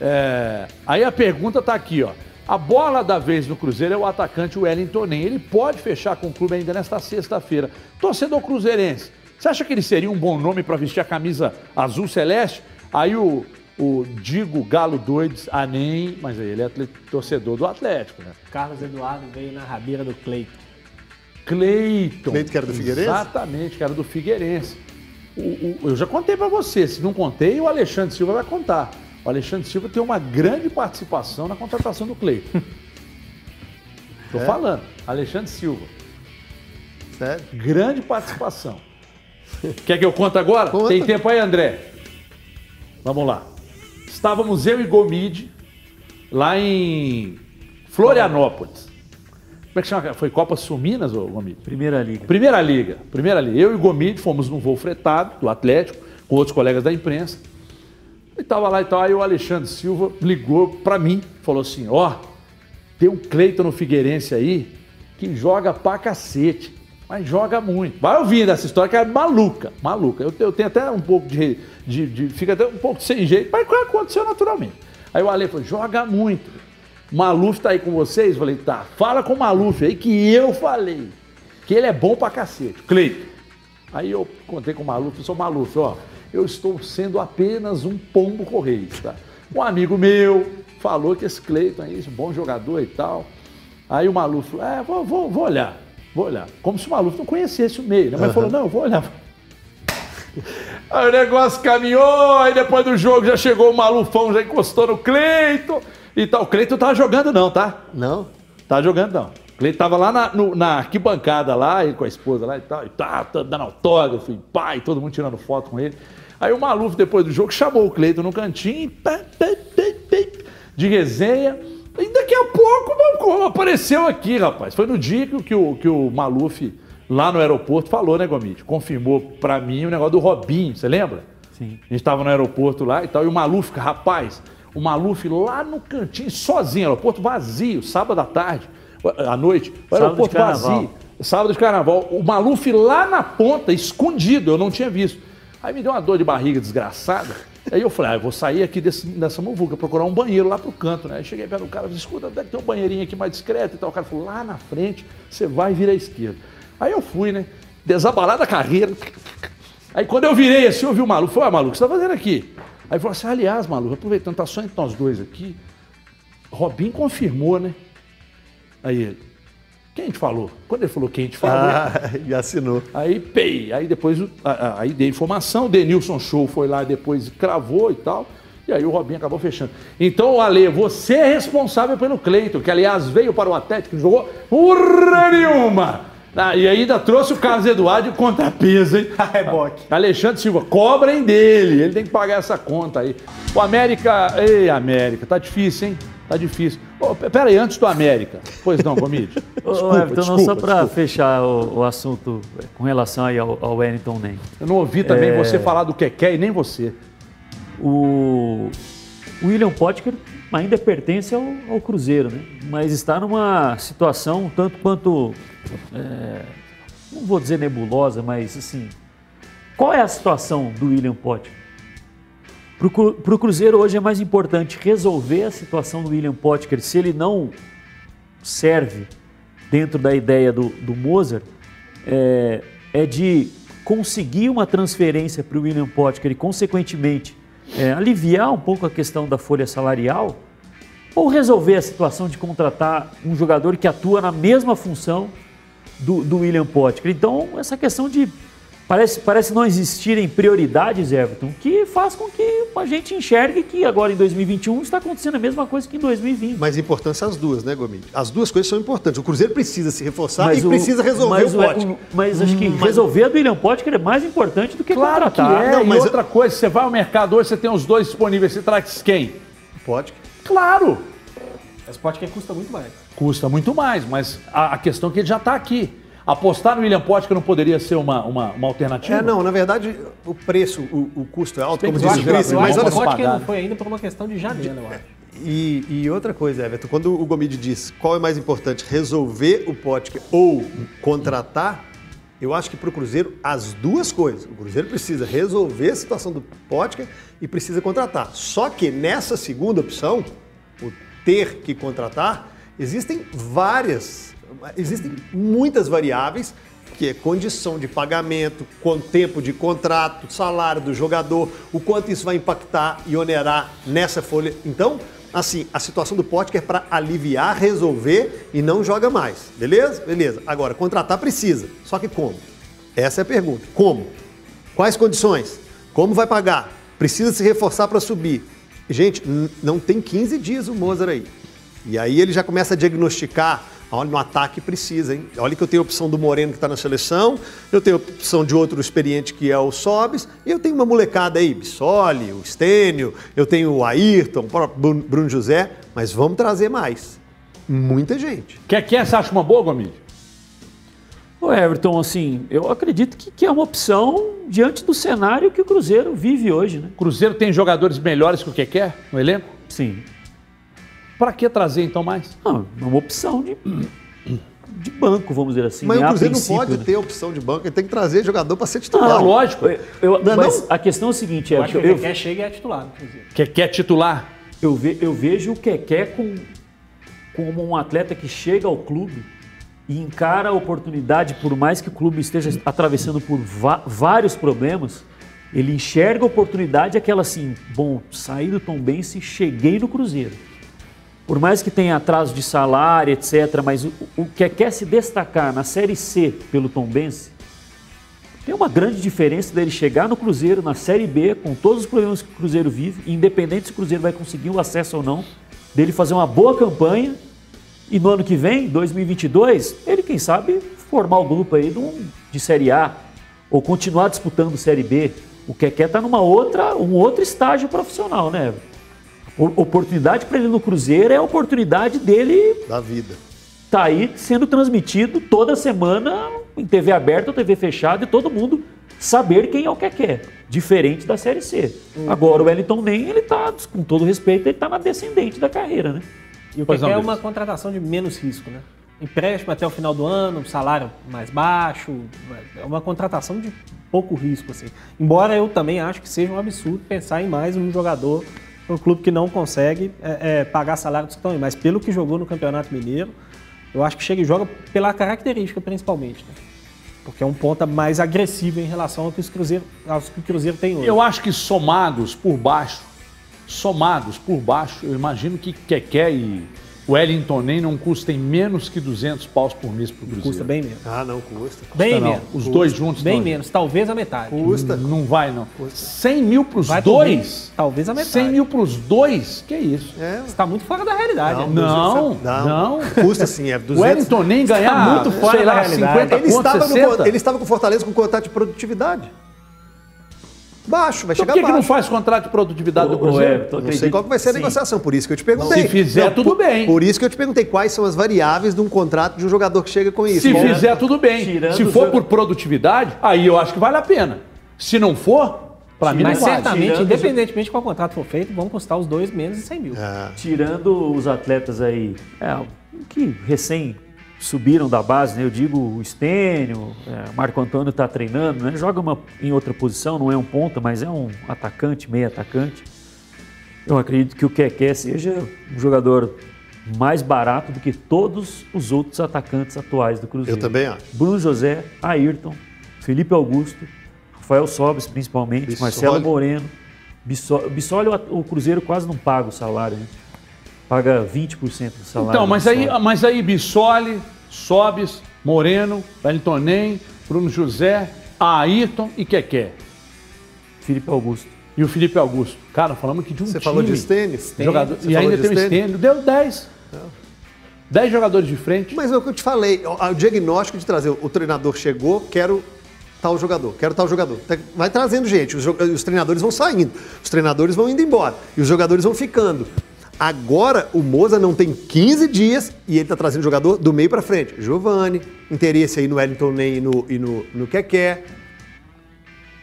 É, Aí a pergunta tá aqui, ó. A bola da vez no Cruzeiro é o atacante Wellington Nem. Ele pode fechar com o clube ainda nesta sexta-feira. Torcedor cruzeirense, você acha que ele seria um bom nome para vestir a camisa azul celeste? Aí o, o Digo Galo Doides, ah, nem, mas aí ele é atle- torcedor do Atlético, né? Carlos Eduardo veio na rabeira do Cleiton. Cleiton. Cleiton, que era do Figueirense? Exatamente, que era do Figueirense. O- o- eu já contei para você, se não contei, o Alexandre Silva vai contar. O Alexandre Silva tem uma grande participação na contratação do Cleiton. [laughs] Tô É? falando, Alexandre Silva. Sério? Grande participação. Quer que eu conte agora? Conta. Tem tempo aí, André? Vamos lá. Estávamos eu e Gomide lá em Florianópolis. Como é que chama? Foi Copa Sul Minas, ô Gomide? Primeira Liga. Primeira Liga. Primeira Liga. Eu e o Gomide fomos num voo fretado do Atlético, com outros colegas da imprensa. E tava lá e tal. Aí o Alexandre Silva ligou pra mim, falou assim: ó, tem um Cleiton no Figueirense aí que joga pra cacete. Mas joga muito. Vai ouvindo essa história que é maluca, maluca. Eu, eu tenho até um pouco de, de, de- Fica até um pouco sem jeito, mas aconteceu naturalmente. Aí o Ale falou: joga muito. Maluf tá aí com vocês? Eu falei, tá. Fala com o Maluf aí que eu falei. Que ele é bom pra cacete. Cleiton. Aí eu contei com o Maluf, eu sou Maluf, ó. Eu estou sendo apenas um pombo correio, tá? Um amigo meu falou que esse Cleiton aí, esse bom jogador e tal. Aí o Maluf falou, é, vou, vou, vou olhar, vou olhar. Como se o Maluf não conhecesse o meio, né? Mas falou, não, vou olhar. [laughs] Aí o negócio caminhou, aí depois do jogo já chegou o Malufão, já encostou no Cleiton e tal. O Cleiton tava jogando não, tá? Não? Tá jogando não. O Cleiton tava lá na, no- na arquibancada lá, ele com a esposa lá e tal, e tá, tá dando autógrafo, e pai, todo mundo tirando foto com ele. Aí o Maluf, depois do jogo, chamou o Cleiton no cantinho, pá, pá, pá, pá, de resenha. E daqui a pouco apareceu aqui, rapaz. Foi no dia que, o- que o, que o Maluf, lá no aeroporto, falou, né, Gomite? Confirmou pra mim o negócio do Robinho, você lembra? Sim. A gente estava no aeroporto lá e tal, e o Maluf, rapaz, o Maluf lá no cantinho, sozinho, aeroporto vazio, sábado à tarde, à noite, o Sábado aeroporto carnaval. vazio, sábado de carnaval, o Maluf lá na ponta, escondido, eu não tinha visto. Aí me deu uma dor de barriga desgraçada. Aí eu falei, ah, eu vou sair aqui desse, dessa muvuca, procurar um banheiro lá pro canto, né? Aí cheguei perto do cara, falei, escuta, deve ter um banheirinho aqui mais discreto e tal. O cara falou, lá na frente, você vai virar à esquerda. Aí eu fui, né? Desabalada a carreira. Aí quando eu virei assim, eu vi o maluco. Falei, ah, maluco, o que você tá fazendo aqui? Aí falou assim, aliás, maluco, aproveitando, tá só entre nós dois aqui. Robin confirmou, né? Aí ele, Quem te falou? Quando ele falou quem te falou, Ah, [laughs] e assinou. aí pei. Aí depois aí dei informação, o Denilson Show foi lá depois cravou e tal. E aí o Robinho acabou fechando. Então, Ale, você é responsável pelo Cleiton, que aliás veio para o Atlético e jogou urra nenhuma. Ah, e ainda trouxe o Carlos Eduardo de contrapeso, hein? [laughs] A reboque. Alexandre Silva, cobrem dele, ele tem que pagar essa conta aí. O América, ei América, tá difícil, hein? Tá difícil. Pe- pera aí, antes do América. Pois não, Gomide. [laughs] Desculpa, Everton, não, desculpa, só para fechar o, o assunto com relação aí ao, ao Wellington Nem. Eu não ouvi também É. você falar do que quer e nem você. O o William Potker ainda pertence ao, ao Cruzeiro, né? mas está numa situação tanto quanto, é, não vou dizer nebulosa, mas assim, qual é a situação do William Potker? Para o Cruzeiro hoje é mais importante resolver a situação do William Potker, se ele não serve dentro da ideia do, do Mozart, é, é de conseguir uma transferência para o William Potker e, consequentemente, é, aliviar um pouco a questão da folha salarial, ou resolver a situação de contratar um jogador que atua na mesma função do, do William Potker. Então, essa questão de. Parece, parece não existirem prioridades, Everton, que faz com que a gente enxergue que agora em 2021 está acontecendo a mesma coisa que em 2020. Mas importância as duas, né, Gomide? As duas coisas são importantes. O Cruzeiro precisa se reforçar e o- precisa resolver mas o pote. o- Mas acho que resolver a do William Potker é mais importante do que Claro que contratar. é. Não, e mas- outra coisa, você vai ao mercado hoje, você tem os dois disponíveis, você traz quem? Pode. Claro! Esse Potker custa muito mais. Custa muito mais, mas a, a questão é que ele já está aqui. Apostar no William Potker não poderia ser uma, uma, uma alternativa? É, não, na verdade, o preço, o, o custo é alto, como eu o que mas olha só. Potker não foi ainda por uma questão de janela, eu acho. E, e outra coisa, Everton, quando o Gomide diz qual é mais importante, resolver o Potker ou contratar, eu acho que para o Cruzeiro as duas coisas. O Cruzeiro precisa resolver a situação do Potker e precisa contratar. Só que nessa segunda opção, o ter que contratar, existem várias, existem muitas variáveis que é condição de pagamento, com tempo de contrato, salário do jogador, o quanto isso vai impactar e onerar nessa folha. Então, assim, a situação do Potker é para aliviar, resolver e não joga mais. Beleza? Beleza. Agora, contratar precisa. Só que como? Essa é a pergunta. Como? Quais condições? Como vai pagar? Precisa se reforçar para subir. Gente, não tem 15 dias o Mozart aí. E aí ele já começa a diagnosticar. Olha, no ataque precisa, hein? Olha que eu tenho a opção do Moreno que está na seleção, eu tenho a opção de outro experiente que é o Sobis, e eu tenho uma molecada aí, Bissoli, o Stênio, eu tenho o Ayrton, o próprio Bruno- José, mas vamos trazer mais. Muita gente. Quer que você acha uma boa, Gomide? O Everton, assim, eu acredito que, que é uma opção diante do cenário que o Cruzeiro vive hoje, né? O Cruzeiro tem jogadores melhores que o que quer no elenco? Sim. Para que trazer então mais? Não, é uma opção de, de banco, vamos dizer assim. Mas né? o A Cruzeiro não pode né? ter opção de banco, ele tem que trazer jogador para ser Ah, titular. lógico. Eu- eu- Não é mas não? a questão é o seguinte, Eu acho que o eu, Keké chega e é titular, inclusive. Que quer titular? eu, ve- eu vejo o Keké com, como um atleta que chega ao clube e encara a oportunidade, por mais que o clube esteja atravessando por vários problemas, ele enxerga a oportunidade aquela assim, bom, saí do Tombense cheguei no Cruzeiro. Por mais que tenha atraso de salário, etc., mas o, o que quer se destacar na Série C pelo Tombense, tem uma grande diferença dele chegar no Cruzeiro, na Série B, com todos os problemas que o Cruzeiro vive, independente se o Cruzeiro vai conseguir o acesso ou não, dele fazer uma boa campanha e no ano que vem, 2022, ele, quem sabe, formar o grupo aí de, um- de Série A ou continuar disputando Série B. O Keké está numa outra, um outro estágio profissional, né? Oportunidade para ele no Cruzeiro é a oportunidade dele Da vida. tá aí sendo transmitido toda semana em TV aberta ou TV fechada e todo mundo saber quem é o que quer, diferente da Série C. Agora o Wellington nem ele tá, com todo respeito, ele tá na descendente da carreira, né? E o não, é uma contratação de menos risco, né? Empréstimo até o final do ano, salário mais baixo, é uma contratação de pouco risco, assim. Embora eu também acho que seja um absurdo pensar em mais um jogador um clube que não consegue é, é, pagar salário estão aí. Mas pelo que jogou no Campeonato Mineiro, eu acho que chega e joga pela característica, principalmente, né? Porque é um ponta mais agressivo em relação ao que, os Cruzeiro, que o Cruzeiro tem hoje. Eu acho que somados por baixo, somados por baixo, eu imagino que Keké e, Wellington nem não custa em menos que 200 paus por mês pro Cruzeiro. Custa bem menos. Ah, não, custa. Bem não. menos. Os dois juntos Bem não. menos, talvez a metade. Custa. Não vai, não. 100 mil pros Vai por dois? talvez a metade. 100 mil pros dois? Que isso? É. Você tá muito fora da realidade. Não, né? Não, Não. não. Custa sim, é O 200. Wellington nem ganhar, muito fora sei da lá, realidade. 50 Ele conto, estava, no, 60. ele estava com o Fortaleza com contrato de produtividade. Baixo, vai Então chegar por que, que não baixo. faz contrato de produtividade do Cruzeiro? Não sei qual que vai ser a Sim. negociação, por isso que eu te perguntei. Se fizer, tudo bem. Por isso que eu te perguntei quais são as variáveis de um contrato de um jogador que chega com isso. Se fizer, tudo bem. Tirando Se for por produtividade, aí eu acho que vale a pena. Se não for, pra mim não Mas vale. certamente, Tirando- independentemente de qual contrato for feito, vão custar os dois menos de 100 mil. Ah, Tirando os atletas aí, é, que recém subiram da base, né? Eu digo o Stênio, é, Marco Antônio está treinando, né? Joga uma, em outra posição, não é um ponta, mas é um atacante, meio atacante. Eu acredito que o Keké seja um jogador mais barato do que todos os outros atacantes atuais do Cruzeiro. Eu também acho. Bruno José, Ayrton, Felipe Augusto, Rafael Sobes principalmente, Bissoli. Marcelo Moreno. Bissoli, Bissoli o o Cruzeiro quase não paga o salário, né? Paga 20% do salário. Então, mas aí, mas aí Bissoli, Sobes, Moreno, Wellington Nem, Bruno José, Ayrton e Keké. Felipe Augusto. E o Felipe Augusto. Cara, falamos aqui de um Você time. falou de tênis? Jogador, Você e falou ainda de tem o Stênio? Stênio. Deu 10. 10 jogadores de frente. Mas é o que eu te falei, o, diagnóstico de trazer, o treinador chegou, quero tal jogador, quero tal jogador. Tá- Vai trazendo gente, os, os treinadores vão saindo, os treinadores vão indo embora e os jogadores vão ficando. Agora o Moza não tem 15 dias e ele está trazendo jogador do meio para frente. Giovani, interesse aí no Wellington Ney e no, e no, no Keké.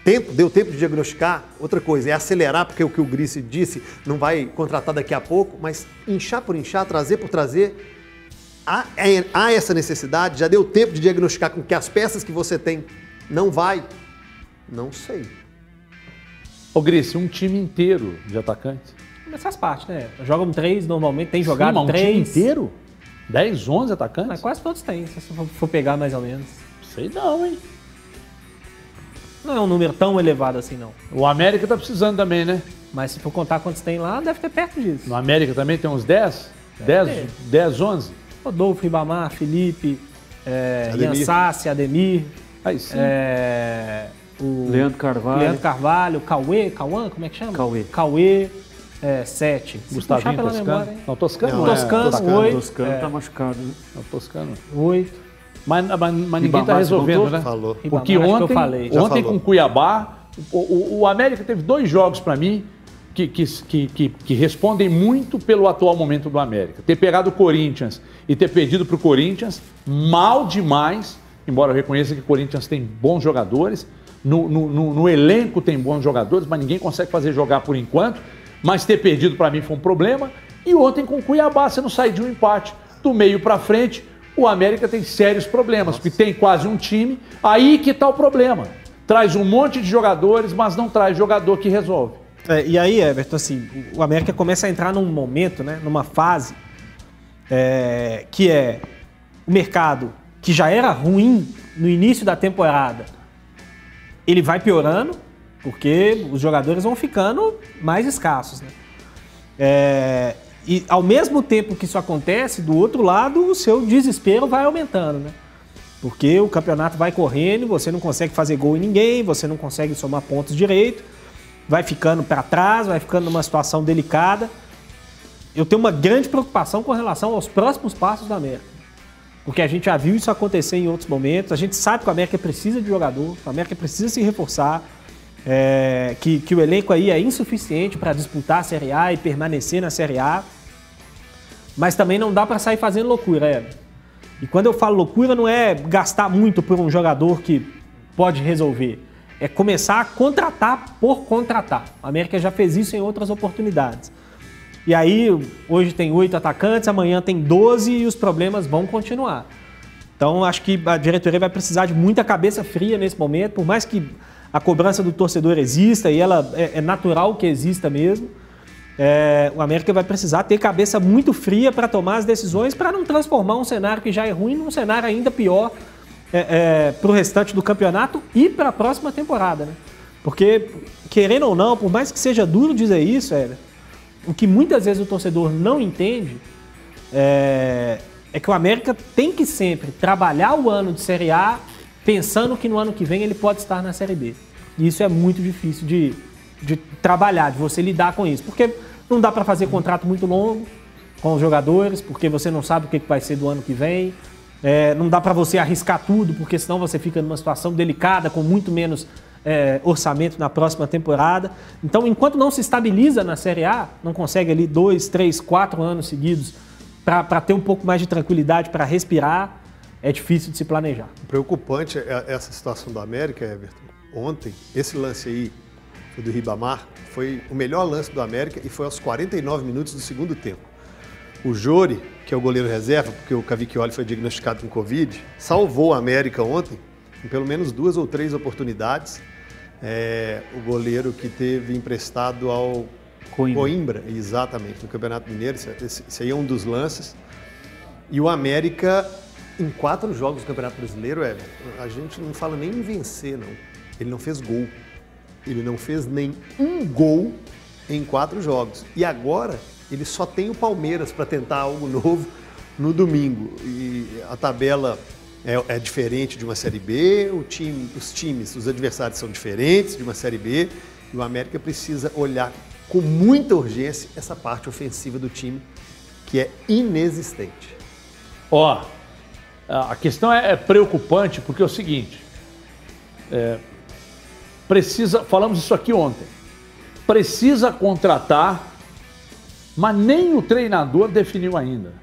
Tempo, deu tempo de diagnosticar. Outra coisa, é acelerar, porque o que o Grice disse, não vai contratar daqui a pouco, mas inchar por inchar, trazer por trazer, há, é- há essa necessidade? Já deu tempo de diagnosticar com que as peças que você tem não vai? Não sei. Ô, Grice, um time inteiro de atacantes. Mas faz parte, né? Jogam três normalmente, tem Sim, jogado mas um três. time inteiro? 10, 11 atacantes? Mas quase todos têm, se você for- pegar mais ou menos. Sei não, hein? Não é um número tão elevado assim, não. O América tá precisando também, né? Mas se for contar quantos tem lá, deve ter perto disso. No América também tem uns 10? 10, ter. 10 11? Rodolfo, Ribamar, Felipe, é, Ademir. Ian Sassi, Ademir, Aí sim. é, o Leandro Carvalho. Leandro Carvalho, Cauê, Cauã, como é que chama? Cauê. Cauê, é, sete. Se Gustavinho Toscano. memória? Não, Toscano Não, não, é. Toscano, Toscano. oito. Toscano É. tá machucado. Né? Não, Toscano. Oito. Mas, mas, mas ninguém Ribamar, tá resolvendo, contou? né? Falou. Porque eu ontem, ontem falou. com Cuiabá, o, o- o América teve dois jogos para mim que, que, que, que, que respondem muito pelo atual momento do América. Ter pegado o Corinthians e ter perdido para o Corinthians, mal demais, embora eu reconheça que o Corinthians tem bons jogadores, no, no, no- no elenco tem bons jogadores, mas ninguém consegue fazer jogar por enquanto. Mas ter perdido para mim foi um problema. E ontem com o Cuiabá, você não sai de um empate. Do meio para frente, o América tem sérios problemas, porque tem quase um time. Aí que está o problema. Traz um monte de jogadores, mas não traz jogador que resolve. É, e aí, Everton, assim, o América começa a entrar num momento, né, numa fase é, que é o mercado que já era ruim no início da temporada, ele vai piorando, porque os jogadores vão ficando mais escassos. Né? É, e ao mesmo tempo que isso acontece, do outro lado, o seu desespero vai aumentando, né? Porque o campeonato vai correndo, você não consegue fazer gol em ninguém, você não consegue somar pontos direito, vai ficando para trás, vai ficando numa situação delicada. Eu tenho uma grande preocupação com relação aos próximos passos da América. Porque a gente já viu isso acontecer em outros momentos, a gente sabe que o América precisa de jogador, o América precisa se reforçar, é, que, que o elenco aí é insuficiente para disputar a Série A e permanecer na Série A. Mas também não dá para sair fazendo loucura, é. E quando eu falo loucura, não é gastar muito por um jogador que pode resolver. É começar a contratar por contratar. A América já fez isso em outras oportunidades. E aí, hoje tem oito atacantes, amanhã tem 12 e os problemas vão continuar. Então, acho que a diretoria vai precisar de muita cabeça fria nesse momento, por mais que a cobrança do torcedor exista e ela é, é natural que exista mesmo. é, o América vai precisar ter cabeça muito fria para tomar as decisões para não transformar um cenário que já é ruim num cenário ainda pior para o restante do campeonato e para a próxima temporada. Né? Porque, querendo ou não, por mais que seja duro dizer isso, é, o que muitas vezes o torcedor não entende é, é que o América tem que sempre trabalhar o ano de Série A pensando que no ano que vem ele pode estar na Série B. E isso é muito difícil de, de trabalhar, de você lidar com isso. Porque não dá para fazer contrato muito longo com os jogadores, porque você não sabe o que vai ser do ano que vem. É, não dá para você arriscar tudo, porque senão você fica numa situação delicada, com muito menos é, orçamento na próxima temporada. Então, enquanto não se estabiliza na Série A, não consegue ali dois, três, quatro anos seguidos para ter um pouco mais de tranquilidade, para respirar, é difícil de se planejar. Preocupante é essa situação do América, Everton. Ontem, esse lance aí do Ribamar foi o melhor lance do América e foi aos 49 minutos do segundo tempo. O Jori, que é o goleiro reserva, porque o Cavicchioli foi diagnosticado com Covid, salvou o América ontem em pelo menos duas ou três oportunidades. É, o goleiro que teve emprestado ao Coimbra. Coimbra, exatamente, no Campeonato Mineiro. Esse, esse aí é um dos lances. E o América, em quatro jogos do Campeonato Brasileiro, é, a gente não fala nem em vencer, não. Ele não fez gol. Ele não fez nem um gol em quatro jogos. E agora ele só tem o Palmeiras para tentar algo [laughs] novo no domingo. E a tabela é, é, diferente de uma Série B, time, os times, os adversários são diferentes de uma Série B. E o América precisa olhar com muita urgência essa parte ofensiva do time que é inexistente. Ó, a questão é, é preocupante porque é o seguinte, é, precisa, falamos isso aqui ontem, precisa contratar, mas nem o treinador definiu ainda.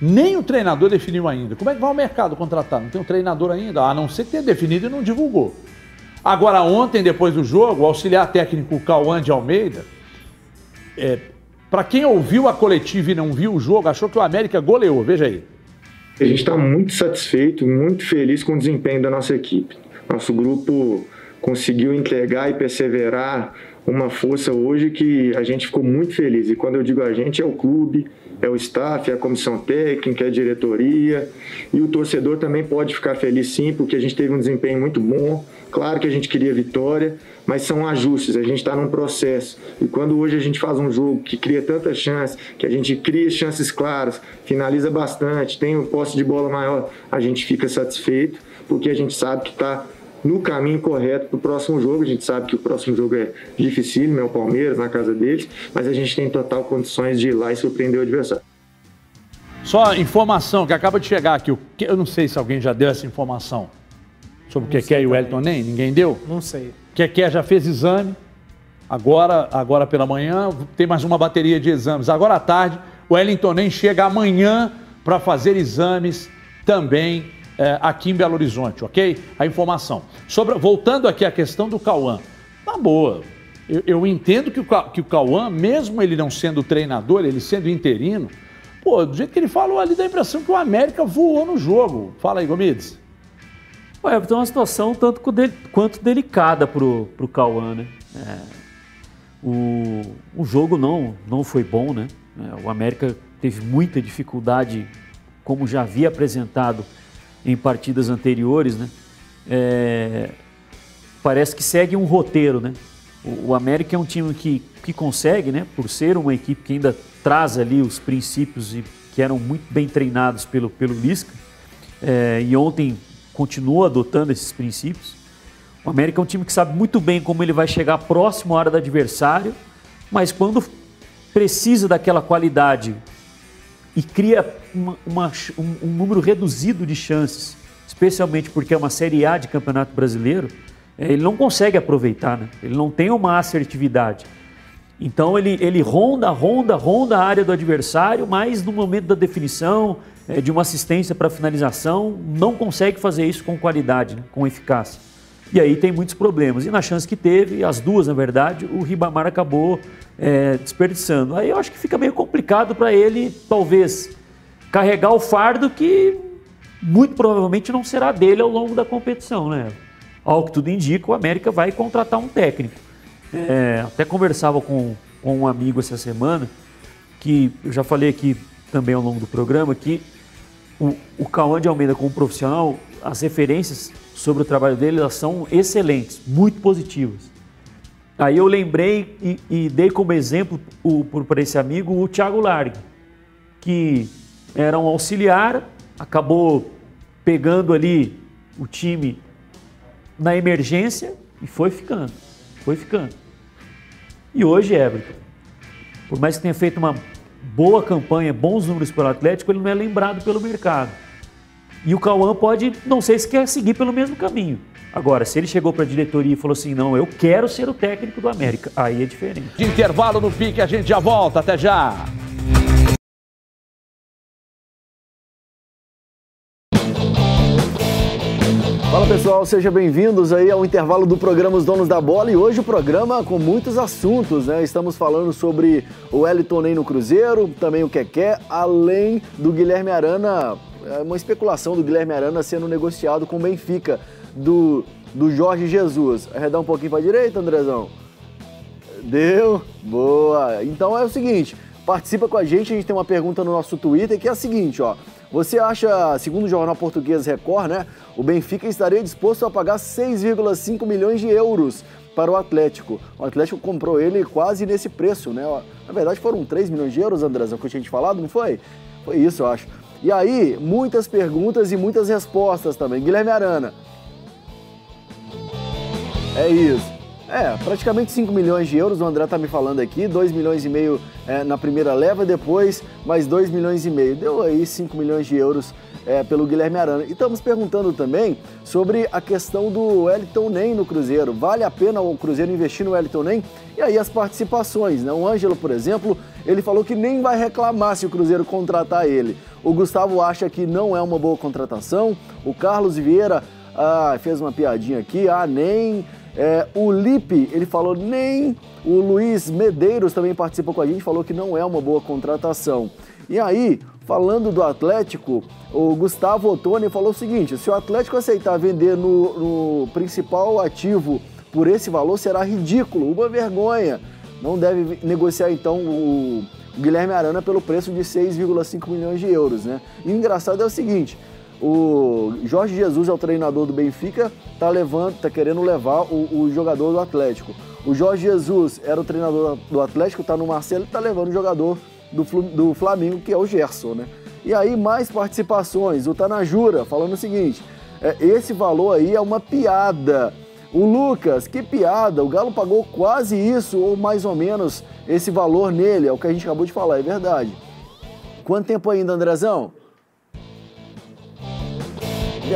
Nem o treinador definiu ainda. Como é que vai o mercado contratar? Não tem um treinador ainda, a não ser que tenha definido e não divulgou. Agora, ontem, depois do jogo, o auxiliar técnico Cauã de Almeida, é, para quem ouviu a coletiva e não viu o jogo, achou que o América goleou. Veja aí. A gente está muito satisfeito, muito feliz com o desempenho da nossa equipe. Nosso grupo conseguiu entregar e perseverar uma força hoje que a gente ficou muito feliz. E quando eu digo a gente, é o clube, é o staff, é a comissão técnica, é a diretoria. E o torcedor também pode ficar feliz sim, porque a gente teve um desempenho muito bom. Claro que a gente queria vitória, mas são ajustes, a gente está num processo. E quando hoje a gente faz um jogo que cria tantas chances, que a gente cria chances claras, finaliza bastante, tem um posse de bola maior, a gente fica satisfeito, porque a gente sabe que está no caminho correto para o próximo jogo. A gente sabe que o próximo jogo é difícil, é o Palmeiras, na casa deles, mas a gente tem total condições de ir lá e surpreender o adversário. Só informação que acaba de chegar aqui. Eu não sei se alguém já deu essa informação sobre o que e o Wellington nem. Ninguém deu? Não sei. Keké já fez exame. Agora, agora pela manhã, tem mais uma bateria de exames. Agora à tarde, o Wellington nem chega amanhã para fazer exames também é, aqui em Belo Horizonte, ok? A informação. Sobre, voltando aqui à questão do Cauã. Tá boa. Eu, eu entendo que o, que o Cauã, mesmo ele não sendo treinador, ele sendo interino, pô, do jeito que ele falou ali, dá a impressão que o América voou no jogo. Fala aí, Gomides. Ué, tem uma situação tanto quanto delicada pro, pro Cauã, né? É, o, o jogo não, não foi bom, né? É, o América teve muita dificuldade, como já havia apresentado em partidas anteriores, né? É, parece que segue um roteiro, né? O, o, América é um time que, que consegue, né? Por ser uma equipe que ainda traz ali os princípios e que eram muito bem treinados pelo, pelo Lisca. É, e ontem continuou adotando esses princípios. O América é um time que sabe muito bem como ele vai chegar próximo à área do adversário, mas quando precisa daquela qualidade e cria uma, uma, um, um, número reduzido de chances, especialmente porque é uma Série A de Campeonato Brasileiro, é, ele não consegue aproveitar, né? ele não tem uma assertividade. Então ele, ele ronda, ronda, ronda a área do adversário, mas no momento da definição, é, de uma assistência para finalização, não consegue fazer isso com qualidade, né? com eficácia. E aí tem muitos problemas. E na chance que teve, as duas na verdade, o Ribamar acabou é, desperdiçando. Aí eu acho que fica meio complicado para ele, talvez, carregar o fardo que muito provavelmente não será dele ao longo da competição, né? Ao que tudo indica, o América vai contratar um técnico. É, até conversava com, com um amigo essa semana, que eu já falei aqui também ao longo do programa, que o, Cauã de Almeida como profissional, as referências sobre o trabalho dele elas são excelentes, muito positivas. Aí eu lembrei e, e dei como exemplo para esse amigo o Thiago Largue que era um auxiliar, acabou pegando ali o time na emergência e foi ficando, foi ficando. E hoje, Everton, por mais que tenha feito uma boa campanha, bons números pelo Atlético, ele não é lembrado pelo mercado. E o Cauã pode, não sei se quer seguir pelo mesmo caminho. Agora, se ele chegou para a diretoria e falou assim, não, eu quero ser o técnico do América, aí é diferente. De intervalo no pique, a gente já volta. Até já. Pessoal, sejam bem-vindos aí ao intervalo do programa Os Donos da Bola e hoje o programa com muitos assuntos, né? Estamos falando sobre o Wellington Ney no Cruzeiro, também o Keké, além do Guilherme Arana, é uma especulação do Guilherme Arana sendo negociado com o Benfica, do, do Jorge Jesus. Arredar um pouquinho para a direita, Andrezão? Deu? Boa! Então é o seguinte, participa com a gente, a gente tem uma pergunta no nosso Twitter que é a seguinte, ó. Você acha, segundo o jornal português Record, né, o Benfica estaria disposto a pagar 6,5 milhões de euros para o Atlético. O Atlético comprou ele quase nesse preço, né? Na verdade foram 3 milhões de euros, Andrezão, que eu tinha te falado, não foi? Foi isso, eu acho. E aí, muitas perguntas e muitas respostas também. Guilherme Arana. É isso. É, praticamente 5 milhões de euros, o André tá me falando aqui, 2 milhões e meio é, na primeira leva, depois mais 2 milhões e meio. Deu aí 5 milhões de euros é, pelo Guilherme Arana. E estamos perguntando também sobre a questão do Wellington Nem no Cruzeiro. Vale a pena o Cruzeiro investir no Wellington Nem? E aí as participações, né? O Ângelo, por exemplo, ele falou que nem vai reclamar se o Cruzeiro contratar ele. O Gustavo acha que não é uma boa contratação. O Carlos Vieira ah, fez uma piadinha aqui, ah, nem. É, o Lipe, ele falou nem. O Luiz Medeiros também participou com a gente, falou que não é uma boa contratação. E aí, falando do Atlético, o Gustavo Ottoni falou o seguinte: se o Atlético aceitar vender no, no principal ativo por esse valor, será ridículo, uma vergonha. Não deve negociar então o Guilherme Arana pelo preço de 6,5 milhões de euros, né? E o engraçado é o seguinte: o Jorge Jesus é o treinador do Benfica, tá levando, tá querendo levar o, o jogador do Atlético. O Jorge Jesus era o treinador do Atlético, tá no Marcelo e tá levando o jogador do, do Flamengo, que é o Gerson, né? E aí, mais participações. O Tanajura falando o seguinte: é, esse valor aí é uma piada. O Lucas, que piada, o Galo pagou quase isso, ou mais ou menos esse valor nele, é o que a gente acabou de falar, é verdade. Quanto tempo ainda, Andrezão?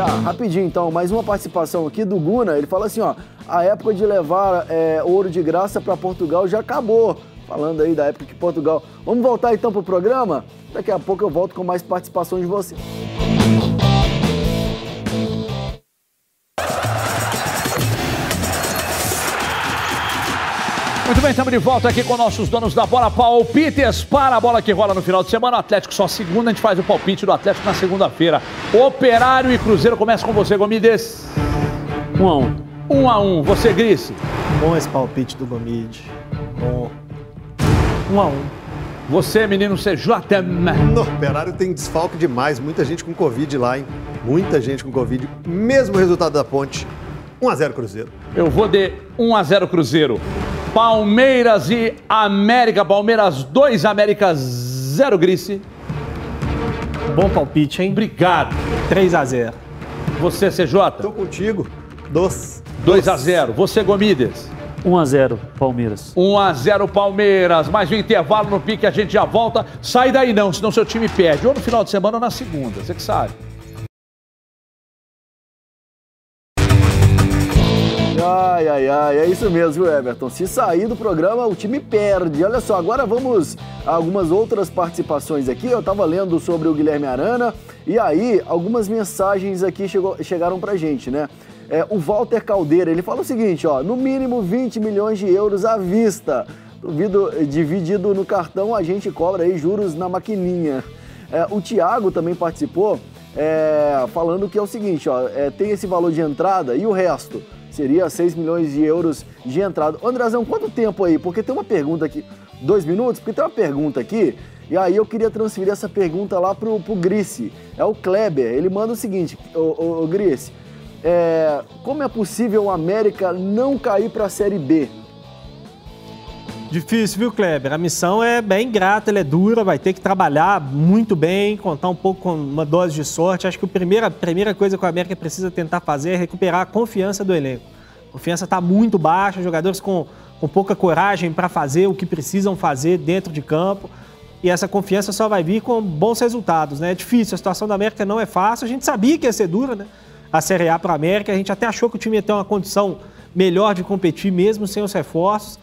Rapidinho então, mais uma participação aqui do Guna. Ele fala assim: ó, a época de levar é, ouro de graça para Portugal já acabou. Falando aí da época que Portugal. Vamos voltar então pro programa? Daqui a pouco eu volto com mais participações de você. Muito bem, estamos de volta aqui com nossos donos da bola. Palpites para a bola que rola no final de semana. O Atlético só segunda, a gente faz o palpite do Atlético na segunda-feira. Operário e Cruzeiro começa com você, Gomides. Um a um. Um a um. Você, Grice. Bom esse palpite do Gomide. Bom. Um a um. Você, menino CJ. No Operário tem desfalque demais, muita gente com Covid lá, hein? Muita gente com Covid. Mesmo resultado da ponte. 1x0 Cruzeiro. Eu vou de 1 a 0 Cruzeiro. Palmeiras e América. Palmeiras 2, América 0, Grice. Bom palpite, hein? Obrigado. 3 a 0 Você, CJ. Tô contigo. Dos. 2 a 0. Você, Gomides. 1 a 0 Palmeiras. 1 a 0 Palmeiras. Mais um intervalo no pique, a gente já volta. Sai daí não, senão seu time perde. Ou no final de semana ou na segunda, você que sabe. Ai, ai, ai, é isso mesmo, Everton. Se sair do programa, o time perde. Olha só, agora vamos a algumas outras participações aqui. Eu tava lendo sobre o Guilherme Arana e aí algumas mensagens aqui chegou, chegaram pra gente, né? É, o Walter Caldeira, ele fala o seguinte, ó, no mínimo 20 milhões de euros à vista. Duvido, dividido no cartão, a gente cobra aí juros na maquininha. É, o Thiago também participou, é, falando que é o seguinte, ó, é, tem esse valor de entrada e o resto? Seria 6 milhões de euros de entrada. Andrazão, quanto tempo aí? Porque tem uma pergunta aqui. Dois minutos? Porque tem uma pergunta aqui. E aí eu queria transferir essa pergunta lá pro, pro Grice. É o Kleber. Ele manda o seguinte, o, Grice. É, como é possível o América não cair para a Série B? Difícil, viu, Kleber? A missão é bem grata, ela é dura, vai ter que trabalhar muito bem, contar um pouco com uma dose de sorte. Acho que a primeira, primeira coisa que o América precisa tentar fazer é recuperar a confiança do elenco. A confiança está muito baixa, jogadores com, com pouca coragem para fazer o que precisam fazer dentro de campo. E essa confiança só vai vir com bons resultados, né? É difícil, a situação da América não é fácil. A gente sabia que ia ser dura, né? A Série A para a América. A gente até achou que o time ia ter uma condição melhor de competir, mesmo sem os reforços.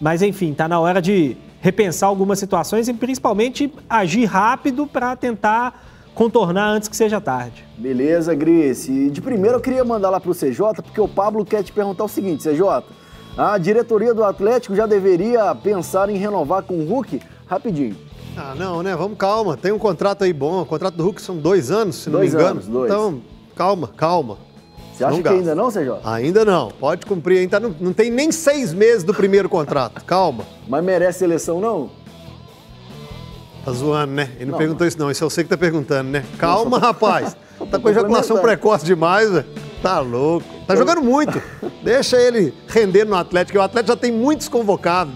Mas, enfim, está na hora de repensar algumas situações e principalmente agir rápido para tentar contornar antes que seja tarde. Beleza, Gris. E de primeiro eu queria mandar lá para o CJ, porque o Pablo quer te perguntar o seguinte, CJ. A diretoria do Atlético já deveria pensar em renovar com o Hulk rapidinho. Ah, não, né? Vamos calma. Tem um contrato aí bom. O contrato do Hulk são dois anos, se dois não me engano. Anos, dois. Então, calma, calma. Você acha não que gasta. ainda não, CJ? Ainda não. Pode cumprir. Ainda não, não tem nem seis meses do primeiro contrato. Calma. Mas merece seleção, não? Tá zoando, né? Ele não, Não, perguntou isso, não. Isso é você que tá perguntando, né? Calma, rapaz. [laughs] Tá com ejaculação precoce demais, velho. Tá louco. Tá jogando muito. [laughs] Deixa ele render no Atlético. O Atlético já tem muitos convocados.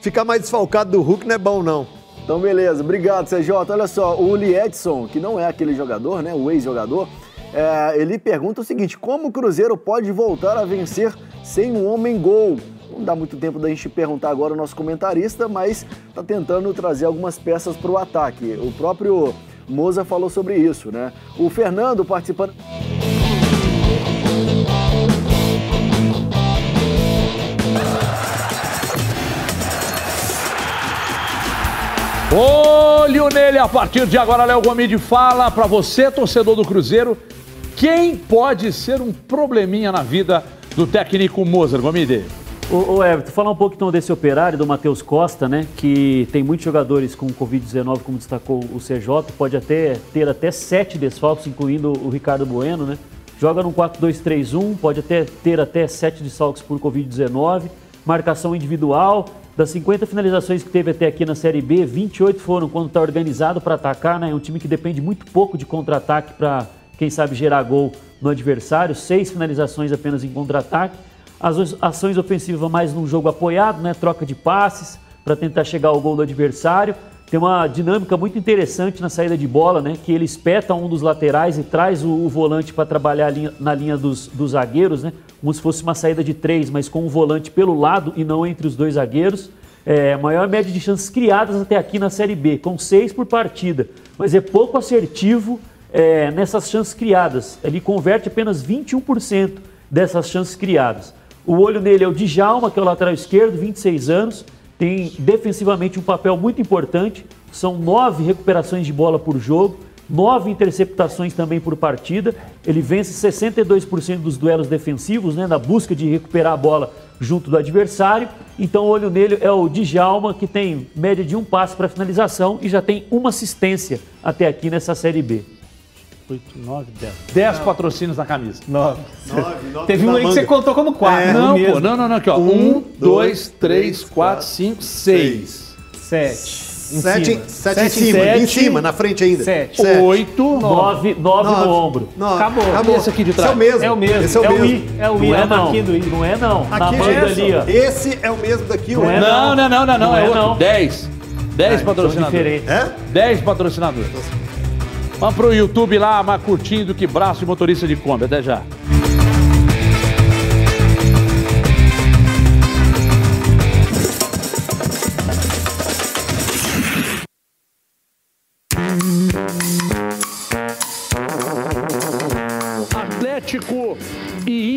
Ficar mais desfalcado do Hulk não é bom, não. Então, beleza. Obrigado, CJ. Olha só, o Uli Edson, que não é aquele jogador, né? O ex-jogador, é, ele pergunta o seguinte: como o Cruzeiro pode voltar a vencer sem um homem-gol? Não dá muito tempo da gente perguntar agora o nosso comentarista, mas tá tentando trazer algumas peças para o ataque. O próprio Moza falou sobre isso, né? O Fernando participando. Olho nele a partir de agora, Léo Gomide fala para você, torcedor do Cruzeiro, quem pode ser um probleminha na vida do técnico Mozart, Gomide? Ô, ô Everton, falar um pouco então desse operário, do Matheus Costa, né? Que tem muitos jogadores com Covid-19, como destacou o CJ, pode até ter até sete desfalques, incluindo o Ricardo Bueno, né? Joga no 4-2-3-1, pode até ter até sete desfalques por Covid-19, marcação individual. Das 50 finalizações que teve até aqui na Série B, 28 foram quando está organizado para atacar, né? É um time que depende muito pouco de contra-ataque para, quem sabe, gerar gol no adversário. Seis finalizações apenas em contra-ataque. As ações ofensivas mais num jogo apoiado, né? Troca de passes para tentar chegar ao gol do adversário. Tem uma dinâmica muito interessante na saída de bola, né? Que ele espeta um dos laterais e traz o, o volante para trabalhar linha, na linha dos, dos, zagueiros, né? Como se fosse uma saída de três, mas com o volante pelo lado e não entre os dois zagueiros. É, maior média de chances criadas até aqui na Série B, com seis por partida. Mas é pouco assertivo é, nessas chances criadas. Ele converte apenas 21% dessas chances criadas. O olho nele é o Djalma, que é o lateral esquerdo, 26 anos. Tem defensivamente um papel muito importante. São nove recuperações de bola por jogo, nove interceptações também por partida. Ele vence 62% dos duelos defensivos, né, na busca de recuperar a bola junto do adversário. Então, o olho nele é o Djalma, que tem média de um passe para finalização e já tem uma assistência até aqui nessa Série B. 8, 9, 10. 10 patrocínios na camisa. 9. Nove, nove Teve um aí que você contou como 4. É, não, pô, não, não, não, aqui, ó. Um, 1, 2, 3, 4, 5, 6. 7. Sete, sete, em cima, sete. em cima, na frente ainda. Sete. 8, 9, 9 no ombro. Nove. Acabou. Acabou. Esse aqui de Esse é trás. o mesmo. É o mesmo. Esse é o mesmo. I. É o I, Não é é não. marquinha do I. Não é não. Na Aqui, banda esse, ali, ó. Esse é o mesmo daqui, Não ó. é Não, não, não, não, não, Não é é, outro. não. 10. 10 São patrocinadores. diferentes. É? 10 patrocinadores. Vamos pro YouTube lá, mais curtinho do que braço de motorista de Kombi. Até já.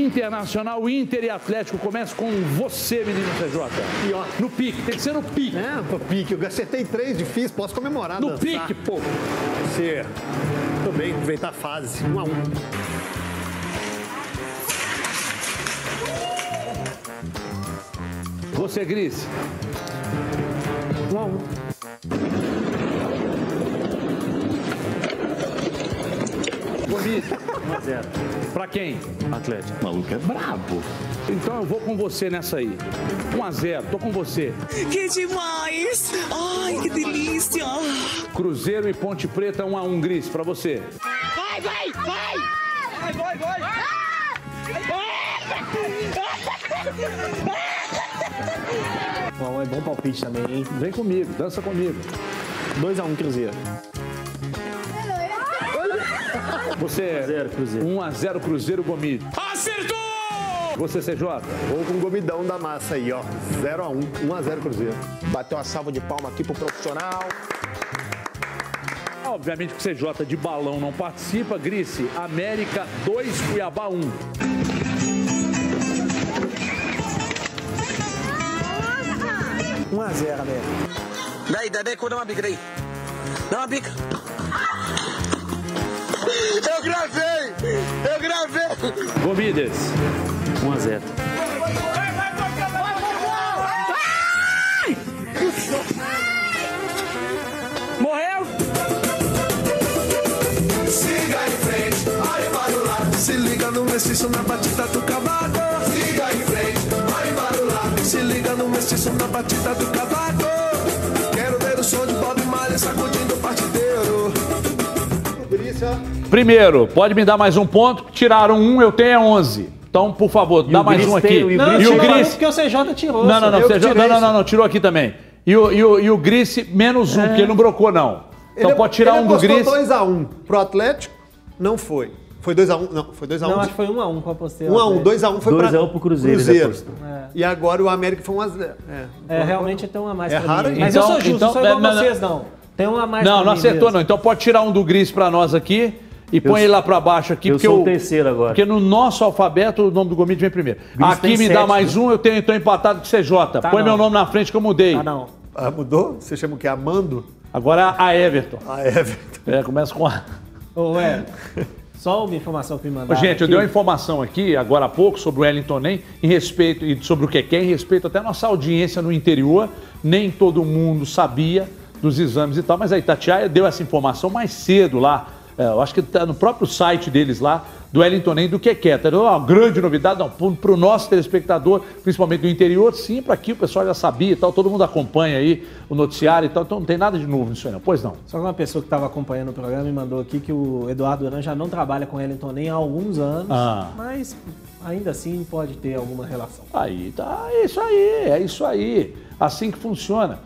Internacional, Inter e Atlético. Começa com você, menino CJ. E ó. No pique, tem que ser no pique. É, pô, pique. Eu acertei três difíceis, posso comemorar. No dançar. pique, pô. Ser. Tudo bem, aproveitar a fase. Um a um. Você, Gris. Um a um. Gomide. 1 a 0. Pra quem? Atlético. O maluco é brabo. Então eu vou com você nessa aí. 1 a 0 tô com você. Que demais! Ai, que delícia! Cruzeiro e Ponte Preta 1 a 1 Gris, pra você. Vai, vai, vai! Vai, vai, vai! Bom, é bom palpite também, hein? Vem comigo, dança comigo. 2x1 Cruzeiro. Você é 0 Cruzeiro. 1x0 Cruzeiro Gomide. Acertou! Você, CJ? Vou com o gomidão da massa aí, ó. 0x1, 1x0 Cruzeiro. Bateu uma salva de palma aqui pro profissional. Obviamente que o CJ de balão não participa. Grice, América 2, Cuiabá 1. 1x0, América. Daí, daí, dá uma bica aí. Dá uma bica. Eu gravei! Eu gravei! Gomides. 1 a 0. Morreu! Siga em frente, olhe para o lado. Se liga no mestiço na batida do cavaco. Siga em frente, olhe para o lado. Se liga no mestiço na batida do cavaco. Quero ver o som de Bob Marley sacudindo o partideiro. Primeiro, pode me dar mais um ponto. Tiraram um, eu tenho 11. Então, por favor, dá o mais um aqui. tem- o e Gris o tem- Gris. Porque o CJ tirou. Não, não, não, CJ, não, não, não, não, tirou aqui também. E o, e o, e o Gris, menos um, porque ele não brocou, não. Então Ele- pode tirar um do apostou Gris. 2x1 pro Atlético, não foi. Foi 2x1, não, foi 2x1. Não, acho que foi 1x1 que eu apostei. 1x1, 2x1 foi 2 pra a 1 pro Cruzeiro, ele apostou. E agora o América foi 1x0. É. É, realmente tem uma a mais É pra raro, mim. Mas Então- eu sou justo, então- não sou igual não, não. vocês, não. Tem uma a mais Não, não acertou, não. Então pode tirar um do Gris pra nós aqui e põe Eu- ele lá pra baixo aqui. eu porque sou o terceiro agora. Porque no nosso alfabeto o nome do Gomide vem primeiro. Gris aqui me dá sete, mais né? um, eu tenho então empatado com o CJ. Tá põe não. meu nome na frente que eu mudei. Ah, não. Ah, mudou? Você chama o quê? Amando? Agora a Everton. A Everton. É, começa com a. Ô, é. Só uma informação que me mandaram. Gente, eu aqui. dei uma informação aqui, agora há pouco, sobre o Wellington Nem, em respeito, e sobre o que quer, em respeito até à nossa audiência no interior. Nem todo mundo sabia dos exames e tal, mas a Itatiaia deu essa informação mais cedo lá. É, eu acho que está no próprio site deles lá, do Wellington Nem, do quer. Tá? Então, Uma grande novidade, não, para o nosso telespectador, principalmente do interior, sim, para aqui o pessoal já sabia e tal, todo mundo acompanha aí o noticiário e tal, então não tem nada de novo nisso aí, não. Pois não. Só que uma pessoa que estava acompanhando o programa me mandou aqui que o Eduardo Duran já não trabalha com o Wellington nem há alguns anos, Ah. mas ainda assim pode ter alguma relação. Aí tá, é isso aí, é isso aí. Assim que funciona.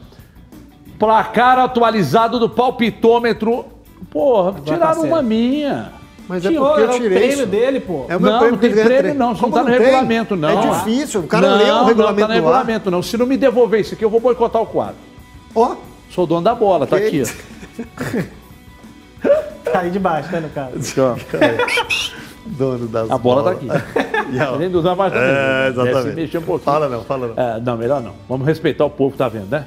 Placar atualizado do palpitômetro. Porra, tá tiraram uma certo. minha. Mas é Tirou, porque eu era o tirei prêmio isso. dele, pô. É o meu não, prêmio não tem que prêmio três. não, isso não Como tá no tem? regulamento não. É difícil, o cara não, lê o Não, regulamento tá no regulamento não. Se não me devolver isso aqui, eu vou boicotar o quadro. Ó, Sou dono da bola, tá aqui. ó. [laughs] Tá aí de baixo, né, no caso. dono das A bola tá aqui. [laughs] A- Nem do mais. É, Deve se exatamente. mexer um pouquinho. Fala não, fala não. É, não, melhor não. Vamos respeitar o povo, tá vendo, né?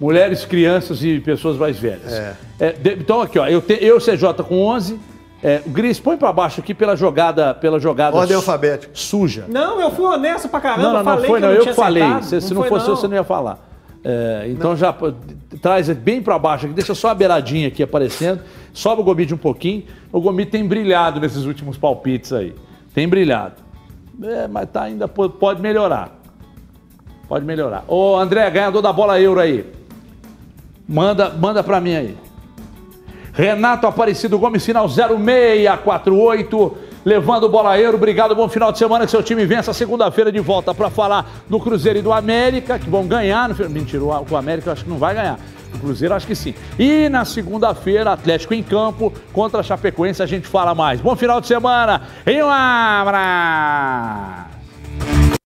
Mulheres, crianças e pessoas mais velhas. É. de- então aqui, ó, eu, te, eu CJ com 11. É, o Gris, põe pra baixo aqui pela jogada, pela jogada Ordem alfabética. suja. Não, eu fui honesto pra caramba, Não, não, não falei foi não, eu não que falei. Se, se não, foi, fosse eu, você não ia falar. É, então já pô, traz bem pra baixo aqui, deixa só a beiradinha aqui aparecendo. Sobe o Gomide um pouquinho. O Gomide tem brilhado nesses últimos palpites aí. Tem brilhado. É, mas tá ainda pode melhorar. Pode melhorar. Ô, André, ganhador da bola euro aí. Manda, manda pra mim aí. Renato Aparecido Gomes, final 0648, levando bola euro. Obrigado, bom final de semana. Que seu time vença segunda-feira de volta para falar do Cruzeiro e do América, que vão ganhar. No... Mentira, o o América eu acho que não vai ganhar. O Cruzeiro acho que sim. E na segunda-feira, Atlético em campo contra a Chapecoense, a gente fala mais. Bom final de semana e um abraço!